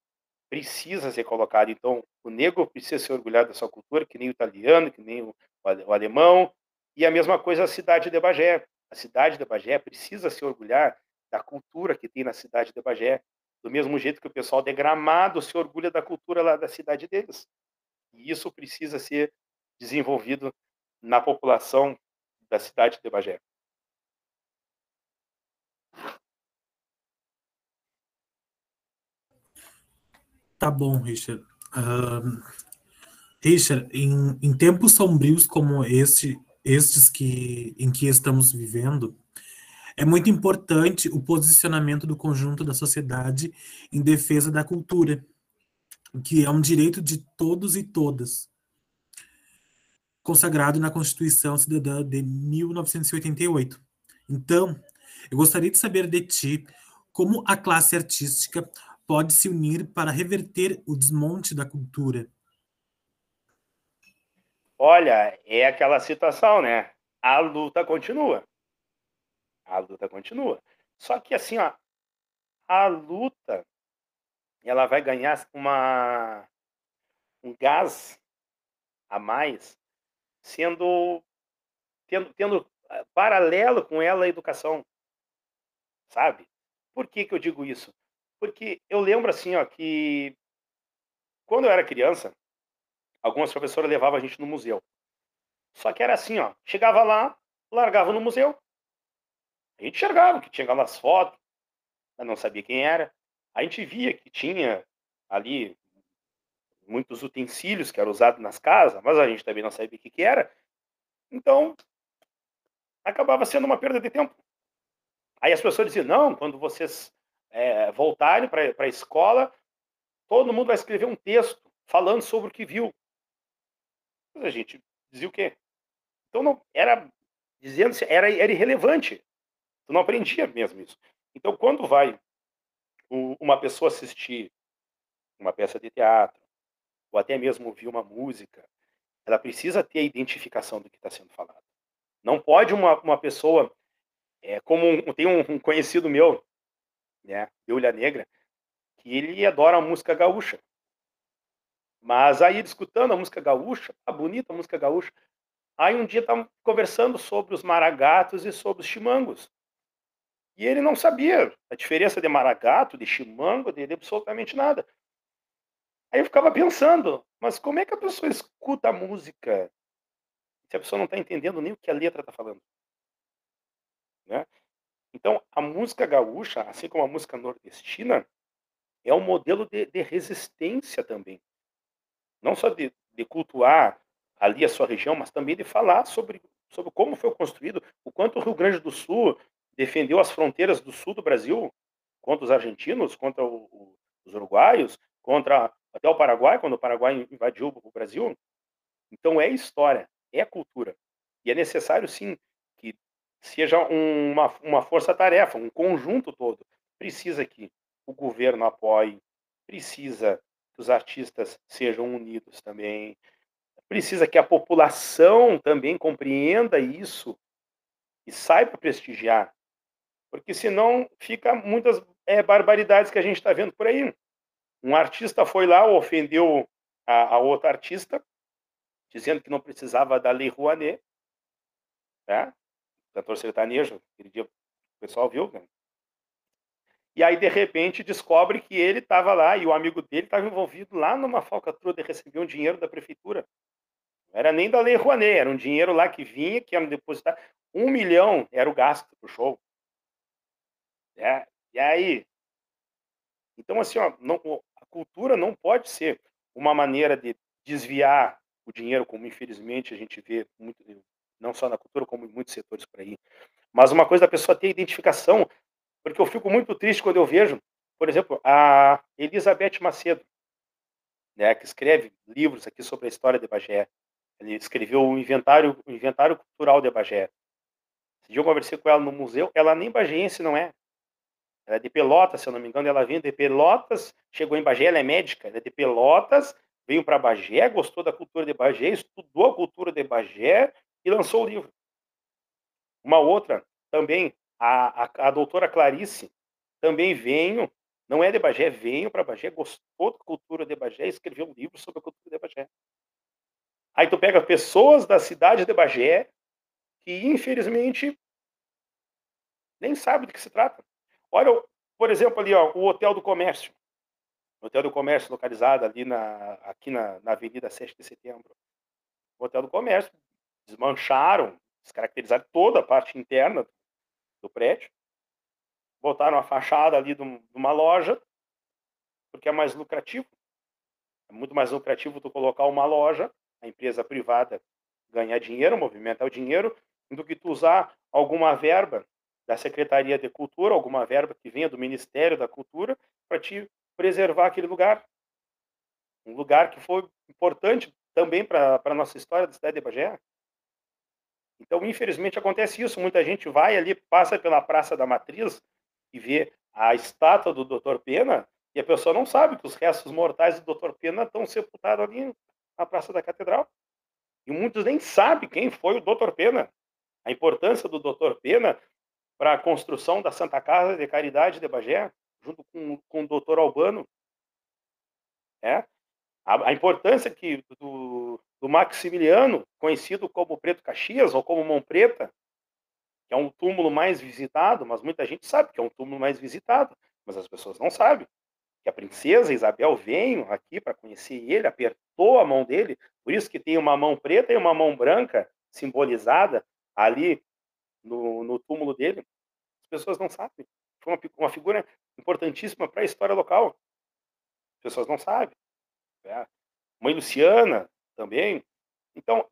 Speaker 3: precisa ser colocado. Então, o negro precisa se orgulhar da sua cultura, que nem o italiano, que nem o alemão, e a mesma coisa a cidade de Bagé. A cidade de Bagé precisa se orgulhar da cultura que tem na cidade de Bagé, do mesmo jeito que o pessoal degramado se orgulha da cultura lá da cidade deles. E isso precisa ser desenvolvido na população da cidade de Bagé.
Speaker 2: Tá bom, Richard. Uh, Richard, em, em tempos sombrios como este, estes que, em que estamos vivendo, é muito importante o posicionamento do conjunto da sociedade em defesa da cultura, que é um direito de todos e todas, consagrado na Constituição Cidadã de 1988. Então, eu gostaria de saber de ti como a classe artística pode se unir para reverter o desmonte da cultura.
Speaker 3: Olha, é aquela situação, né? A luta continua a luta continua. Só que assim, ó, a luta ela vai ganhar uma um gás a mais sendo tendo, tendo eh, paralelo com ela a educação, sabe? Por que que eu digo isso? Porque eu lembro assim, ó, que quando eu era criança, algumas professoras levavam a gente no museu. Só que era assim, ó, chegava lá, largava no museu, a gente enxergava que tinha aquelas fotos, mas não sabia quem era. A gente via que tinha ali muitos utensílios que eram usados nas casas, mas a gente também não sabia o que, que era. Então, acabava sendo uma perda de tempo. Aí as pessoas diziam: não, quando vocês é, voltarem para a escola, todo mundo vai escrever um texto falando sobre o que viu. Mas a gente dizia o quê? Então, não, era dizendo era, era irrelevante. Tu não aprendia mesmo isso. Então, quando vai uma pessoa assistir uma peça de teatro, ou até mesmo ouvir uma música, ela precisa ter a identificação do que está sendo falado. Não pode uma, uma pessoa, é, como um, tem um, um conhecido meu, né, Eulha Negra, que ele adora a música gaúcha. Mas aí, escutando a música gaúcha, bonita a música gaúcha. Aí um dia estavam conversando sobre os maragatos e sobre os chimangos. E ele não sabia a diferença de maragato, de chimango, de, de absolutamente nada. Aí eu ficava pensando, mas como é que a pessoa escuta a música se a pessoa não está entendendo nem o que a letra está falando? Né? Então, a música gaúcha, assim como a música nordestina, é um modelo de, de resistência também. Não só de, de, cultuar ali a sua região, mas também de falar sobre, sobre como foi construído, o quanto o Rio Grande do Sul defendeu as fronteiras do sul do Brasil contra os argentinos, contra o, o, os uruguaios, contra até o Paraguai, quando o Paraguai invadiu o Brasil. Então é história, é cultura. E é necessário, sim, que seja uma, uma força-tarefa, um conjunto todo. Precisa que o governo apoie, precisa que os artistas sejam unidos também, precisa que a população também compreenda isso e saiba prestigiar, porque senão fica muitas é, barbaridades que a gente está vendo por aí. Um artista foi lá, ofendeu a, a outra artista, dizendo que não precisava da Lei Rouanet, né? cantor sertanejo, aquele dia o pessoal viu, né? E aí, de repente, descobre que ele estava lá e o amigo dele estava envolvido lá numa falcatrua de receber um dinheiro da prefeitura. Não era nem da Lei Rouanet, era um dinheiro lá que vinha, que era depositar. Um milhão era o gasto para o show. É, e aí? Então, assim, ó, não, a cultura não pode ser uma maneira de desviar o dinheiro, como infelizmente a gente vê muito, não só na cultura, como em muitos setores por aí. Mas uma coisa da pessoa ter identificação, porque eu fico muito triste quando eu vejo, por exemplo, a Elizabeth Macedo, né, que escreve livros aqui sobre a história de Bagé. Ele escreveu o inventário, inventário cultural de Bagé. Dia eu conversei com ela no museu, ela nem bagiense não é. Ela é de Pelotas, se eu não me engano, ela vem de Pelotas, chegou em Bagé, ela é médica, ela é de Pelotas, veio para Bagé, gostou da cultura de Bagé, estudou a cultura de Bagé e lançou o livro. Uma outra, também, a, a, a doutora Clarice, também veio, não é de Bagé, veio para Bagé, gostou da cultura de Bagé e escreveu um livro sobre a cultura de Bagé. Aí tu pega pessoas da cidade de Bagé que, infelizmente, nem sabe do que se trata. Olha, por exemplo, ali, ó, o Hotel do Comércio. O Hotel do Comércio, localizado ali na, aqui na, na Avenida 7 de Setembro. O Hotel do Comércio, desmancharam, descaracterizaram toda a parte interna do prédio, botaram a fachada ali de, uma loja, porque é mais lucrativo. É muito mais lucrativo tu colocar uma loja, a empresa privada ganhar dinheiro, movimentar o dinheiro, do que tu usar alguma verba da Secretaria de Cultura, alguma verba que venha do Ministério da Cultura, para te preservar aquele lugar. Um lugar que foi importante também para a nossa história da cidade de Bagé. Então, infelizmente, acontece isso. Muita gente vai ali, passa pela Praça da Matriz e vê a estátua do Dr. Pena e a pessoa não sabe que os restos mortais do Dr. Pena estão sepultados ali na Praça da Catedral. E muitos nem sabem quem foi o Dr. Pena. A importância do Dr. Pena para a construção da Santa Casa de Caridade de Bagé, junto com, com o doutor Albano. É? A, a importância que do, do Maximiliano, conhecido como Preto Caxias ou como Mão Preta, que é um túmulo mais visitado, mas muita gente sabe que é um túmulo mais visitado, mas as pessoas não sabem que a princesa Isabel veio aqui para conhecer ele, apertou a mão dele, por isso que tem uma mão preta e uma mão branca simbolizada ali no, no túmulo dele, as pessoas não sabem. Foi uma, uma figura importantíssima para a história local. As pessoas não sabem. Né? Mãe Luciana também. Então,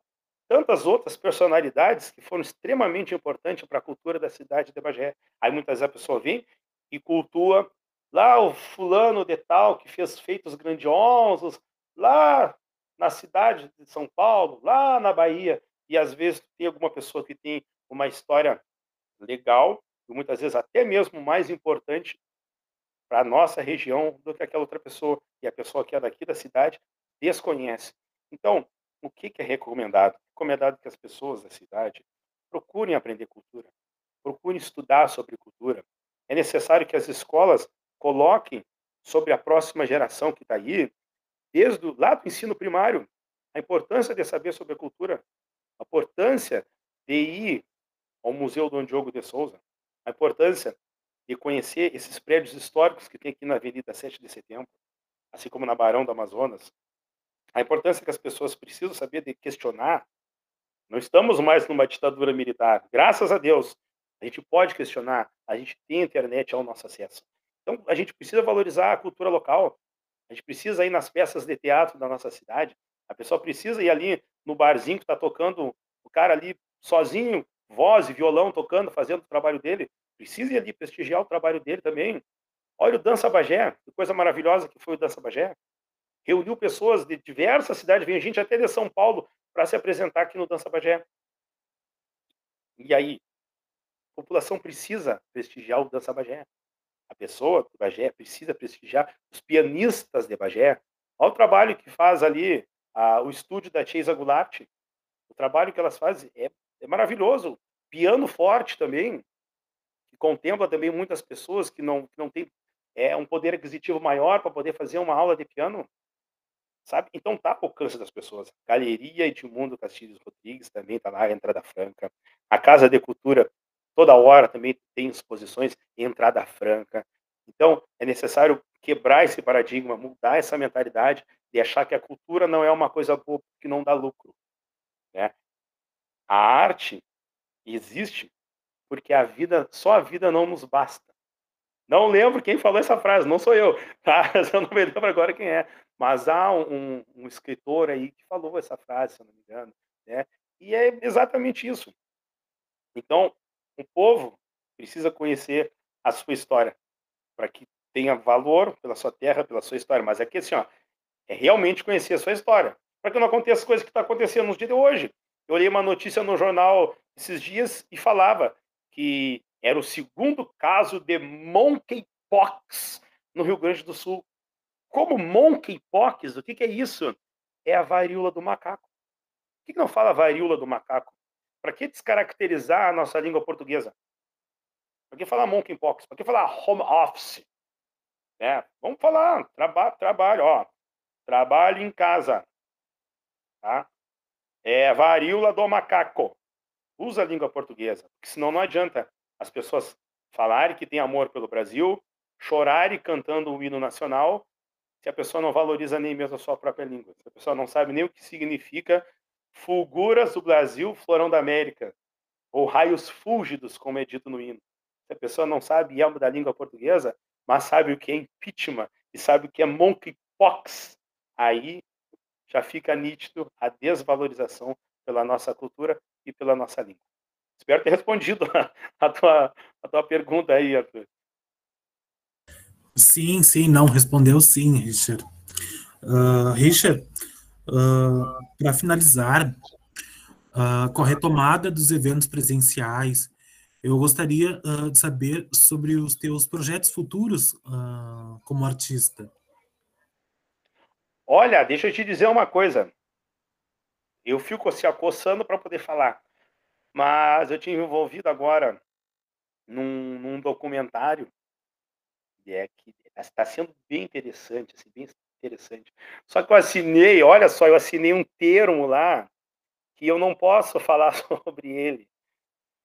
Speaker 3: tantas outras personalidades que foram extremamente importantes para a cultura da cidade de Bagé. Aí muitas vezes a pessoa vem e cultua lá o fulano de tal que fez feitos grandiosos lá na cidade de São Paulo, lá na Bahia, e às vezes tem alguma pessoa que tem uma história legal, e muitas vezes até mesmo mais importante para a nossa região do que aquela outra pessoa. E a pessoa que é daqui da cidade desconhece. Então, o que, que é recomendado? Recomendado que as pessoas da cidade procurem aprender cultura, procurem estudar sobre cultura. É necessário que as escolas coloquem sobre a próxima geração que está aí, desde o, lá do ensino primário, a importância de saber sobre a cultura, a importância de ir ao Museu Dom Diogo de Souza, a importância de conhecer esses prédios históricos que tem aqui na Avenida 7 de Setembro, assim como na Barão do Amazonas, a importância que as pessoas precisam saber de questionar. Não estamos mais numa ditadura militar. Graças a Deus, a gente pode questionar, a gente tem internet ao nosso acesso. Então, a gente precisa valorizar a cultura local. A gente precisa ir nas peças de teatro da nossa cidade. A pessoa precisa ir ali no barzinho que está tocando, o cara ali sozinho, voz e violão tocando, fazendo o trabalho dele. Precisa ali prestigiar o trabalho dele também. Olha o Dança Bagé, que coisa maravilhosa que foi o Dança Bagé. Reuniu pessoas de diversas cidades, veio gente até de São Paulo para se apresentar aqui no Dança Bagé. E aí, a população precisa prestigiar o Dança Bagé. A pessoa do Bagé precisa prestigiar os pianistas de Bagé. Olha o trabalho que faz ali a, o estúdio da Cheisa Goulart. O trabalho que elas fazem é, é maravilhoso. Piano forte também, contempla também muitas pessoas que não, que não têm é, um poder aquisitivo maior para poder fazer uma aula de piano. Sabe? Então tá ao alcance das pessoas. Galeria Edmundo Castilhos Rodrigues também está lá, entrada franca. A Casa de Cultura, toda hora também tem exposições, entrada franca. Então, é necessário quebrar esse paradigma, mudar essa mentalidade de achar que a cultura não é uma coisa boa que não dá lucro. Né? A arte existe porque a vida, só a vida não nos basta. Não lembro quem falou essa frase, não sou eu, tá? Eu não me lembro agora quem é. Mas há um, um escritor aí que falou essa frase, se eu não me engano, né? E é exatamente isso. Então, o povo precisa conhecer a sua história para que tenha valor pela sua terra, pela sua história. Mas é que assim, ó, é realmente conhecer a sua história, para que não aconteça as coisas que estão tá acontecendo nos dias de hoje. Eu olhei uma notícia no jornal esses dias e falava que era o segundo caso de monkeypox no Rio Grande do Sul. Como monkeypox, o que, que é isso? É a varíola do macaco. Por que, que não fala varíola do macaco? Para que descaracterizar a nossa língua portuguesa? Para que falar monkeypox? Para que falar home office? É, vamos falar traba trabalho, ó. Trabalho em casa. Tá? É varíola do macaco. Usa a língua portuguesa, porque senão não adianta as pessoas falarem que têm amor pelo Brasil, chorarem cantando o hino nacional, se a pessoa não valoriza nem mesmo a sua própria língua, se a pessoa não sabe nem o que significa fulguras do Brasil, florão da América, ou raios fúlgidos, como é dito no hino. Se a pessoa não sabe algo da língua portuguesa, mas sabe o que é impeachment e sabe o que é monkeypox, aí já fica nítido a desvalorização pela nossa cultura e pela nossa língua. Espero ter respondido a, a, tua, a tua pergunta aí, Arthur.
Speaker 2: Sim, sim, não, respondeu sim, Richard. Uh, Richard, uh, ah, para finalizar, uh, com a retomada dos eventos presenciais, eu gostaria de saber sobre os teus projetos futuros como artista.
Speaker 3: Olha, deixa eu te dizer uma coisa. Eu fico se acossando para poder falar. Mas eu tinha envolvido agora num, num documentário é que está sendo bem interessante, assim, bem interessante. Só que eu assinei, olha só, eu assinei um termo lá que eu não posso falar sobre ele,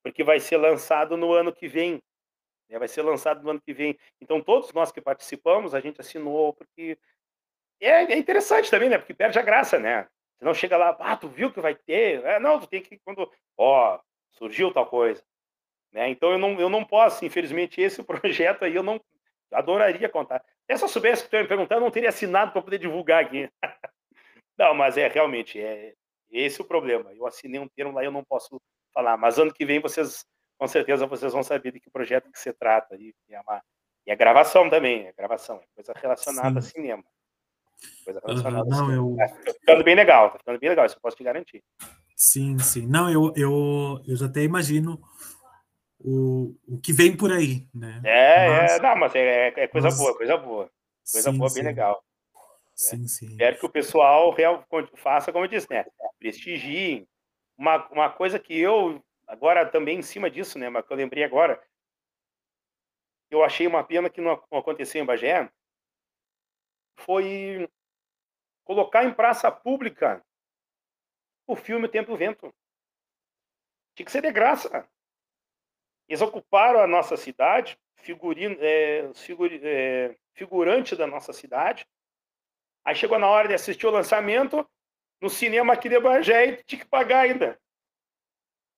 Speaker 3: porque vai ser lançado no ano que vem. Né? Vai ser lançado no ano que vem. Então, todos nós que participamos, a gente assinou, porque é, é interessante também, né? Porque perde a graça, né? Você não chega lá, ah, tu viu que vai ter? É, não, tu tem que, quando, ó, surgiu tal coisa. Né? Então eu não, eu não posso, infelizmente, esse projeto aí eu não adoraria contar. Se eu soubesse que tu ia me perguntar, eu não teria assinado para poder divulgar aqui. não, mas é realmente, é esse o problema. Eu assinei um termo lá e eu não posso falar. Mas ano que vem vocês, com certeza, vocês vão saber de que projeto que se trata. E é, uma, e é gravação também, é gravação, é coisa relacionada Sim. a cinema. Coisa relacionada não, eu... Tá ficando bem legal, tá ficando bem legal, isso eu posso te garantir.
Speaker 2: Sim, sim. Não, eu, eu, eu já até imagino o, o que vem por aí, né?
Speaker 3: É, mas, é não, mas é, é coisa mas, boa, coisa boa. Coisa sim, boa, sim. bem legal.
Speaker 2: Sim, né? sim.
Speaker 3: Espero que o pessoal real, faça como eu disse, né? Prestigiem. Uma, uma coisa que eu, agora também em cima disso, né? Mas que eu lembrei agora, eu achei uma pena que não aconteceu em Bagé, foi colocar em praça pública o filme Tempo e Vento. Tinha que ser de graça. Eles ocuparam a nossa cidade, figurino, é, é, figurante da nossa cidade. Aí chegou na hora de assistir o lançamento, no cinema aqui de Bagé, tinha que pagar ainda.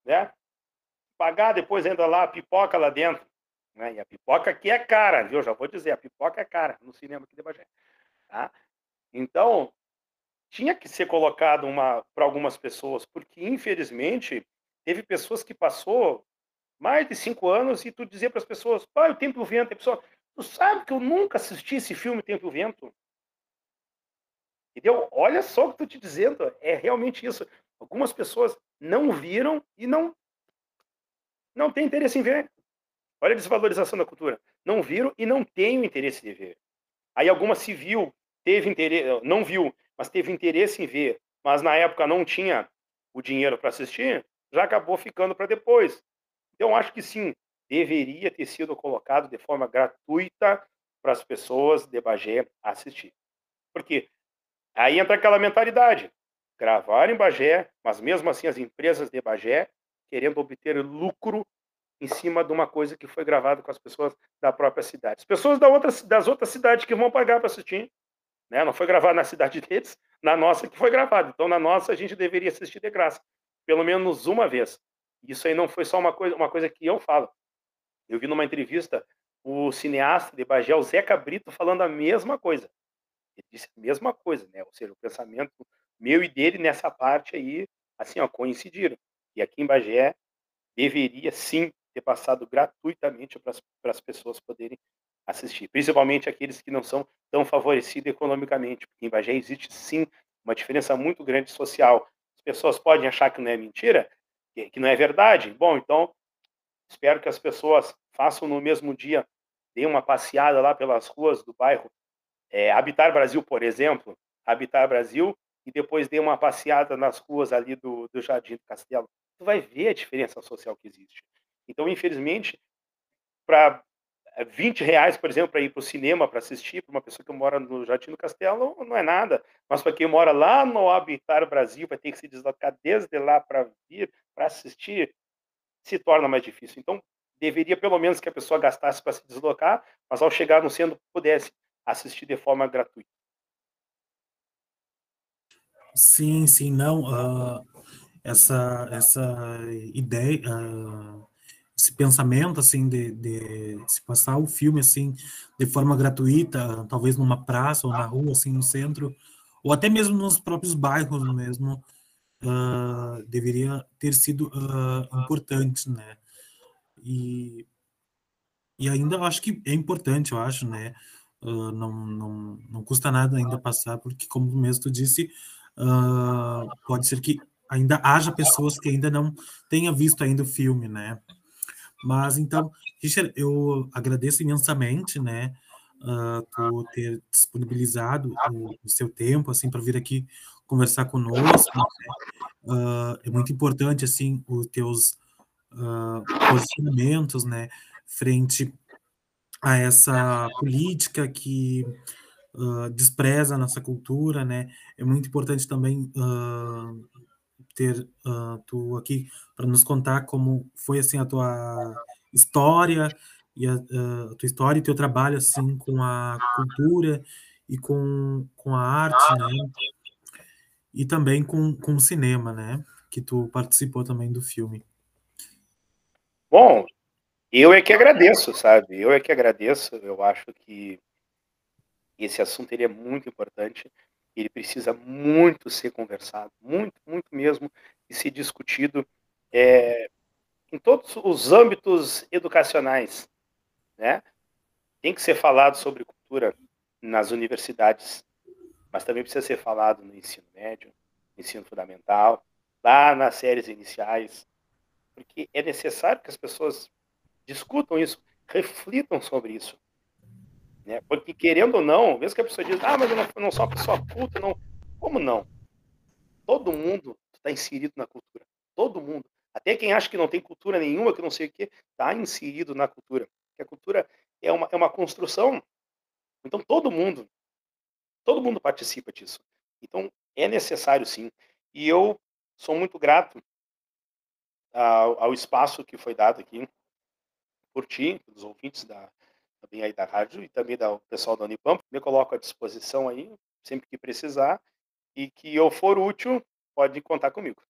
Speaker 3: Né? Pagar, depois ainda lá a pipoca lá dentro. Né? E a pipoca aqui é cara, viu? Já vou dizer, a pipoca é cara no cinema aqui de Bagé. Tá? Então, tinha que ser colocado para algumas pessoas, porque infelizmente teve pessoas que passou mais de cinco anos e tu dizia para as pessoas, pai, o Tempo e o Vento, a pessoa, tu sabe que eu nunca assisti esse filme Tempo e o Vento? Entendeu? Olha só o que eu te dizendo, é realmente isso. Algumas pessoas não viram e não não têm interesse em ver. Olha a desvalorização da cultura. Não viram e não têm interesse de ver. Aí alguma se viu, teve interesse, não viu, mas teve interesse em ver, mas na época não tinha o dinheiro para assistir, já acabou ficando para depois. Então, acho que sim, deveria ter sido colocado de forma gratuita para as pessoas de Bagé assistir. Porque aí entra aquela mentalidade: gravar em Bagé, mas mesmo assim as empresas de Bagé querendo obter lucro em cima de uma coisa que foi gravada com as pessoas da própria cidade. As pessoas da outra, das outras cidades que vão pagar para assistir, né? Não foi gravado na cidade deles, na nossa que foi gravado. Então, na nossa, a gente deveria assistir de graça, pelo menos uma vez. Isso aí não foi só uma coisa, uma coisa que eu falo. Eu vi numa entrevista o cineasta de Bagé, o Zeca Brito, falando a mesma coisa. Ele disse a mesma coisa, né? Ou seja, o pensamento meu e dele nessa parte aí, assim, ó, coincidiram. E aqui em Bagé deveria sim ter passado gratuitamente para as pessoas poderem assistir, principalmente aqueles que não são tão favorecidos economicamente, porque em Bagé existe sim uma diferença muito grande social. As pessoas podem achar que não é mentira, que não é verdade. Bom, então espero que as pessoas façam no mesmo dia, deem uma passeada lá pelas ruas do bairro é, Habitar Brasil, por exemplo, Habitar Brasil, e depois dê uma passeada nas ruas ali do, do Jardim do Castelo. Tu vai ver a diferença social que existe. Então, infelizmente, para 20 é, reais, por exemplo, para ir para o cinema para assistir, para uma pessoa que mora no Jardim do Castelo, não é nada. Mas para quem mora lá no Habitar Brasil, vai ter que se deslocar desde lá para vir, para assistir, se torna mais difícil. Então, deveria pelo menos que a pessoa gastasse para se deslocar, mas ao chegar no centro pudesse assistir de forma gratuita.
Speaker 2: Sim, sim, não. Uh, essa, essa ideia. Uh esse pensamento assim de, de, se passar o filme assim de forma gratuita, talvez numa praça ou na rua, assim no centro, ou até mesmo nos próprios bairros mesmo, uh, deveria ter sido uh, importante, né? E, e ainda acho que é importante, eu acho, né? Uh, não, não, não custa nada ainda passar, porque como mesmo tu disse, pode ser que ainda haja pessoas que ainda não tenha visto ainda o filme, né? Mas então, Richard, eu agradeço imensamente, né, uh, por ter disponibilizado o, o seu tempo, assim, para vir aqui conversar conosco. Né? Uh, é muito importante, assim, os teus uh, posicionamentos, né, frente a essa política que despreza a nossa cultura, né? É muito importante também ter uh, tu aqui para nos contar como foi assim a tua história e a, a, tua história e teu trabalho assim com a cultura e com, com a arte, né? E também com, com o cinema, né? Que tu participou também do filme.
Speaker 3: Bom, eu é que agradeço, sabe? Eu é que agradeço. Eu acho que esse assunto ele é muito importante ele precisa muito ser conversado, muito, muito mesmo, e ser discutido é, em todos os âmbitos educacionais, né? Tem que ser falado sobre cultura nas universidades, mas também precisa ser falado no ensino médio, no ensino fundamental, lá nas séries iniciais, porque é necessário que as pessoas discutam isso, reflitam sobre isso. Né? Porque, querendo ou não, mesmo que a pessoa diz, ah, mas eu não, eu não sou uma pessoa culta, não. Como não? Todo mundo está inserido na cultura. Todo mundo. Até quem acha que não tem cultura nenhuma, que não sei o quê, está inserido na cultura. Porque a cultura é uma, é uma construção. Então, todo mundo, todo mundo participa disso. Então, é necessário sim. E eu sou muito grato ao, ao espaço que foi dado aqui por ti, pelos ouvintes da, também aí da rádio e também do pessoal da Unipamp. Me coloco à disposição aí, sempre que precisar. E que eu for útil, pode contar comigo.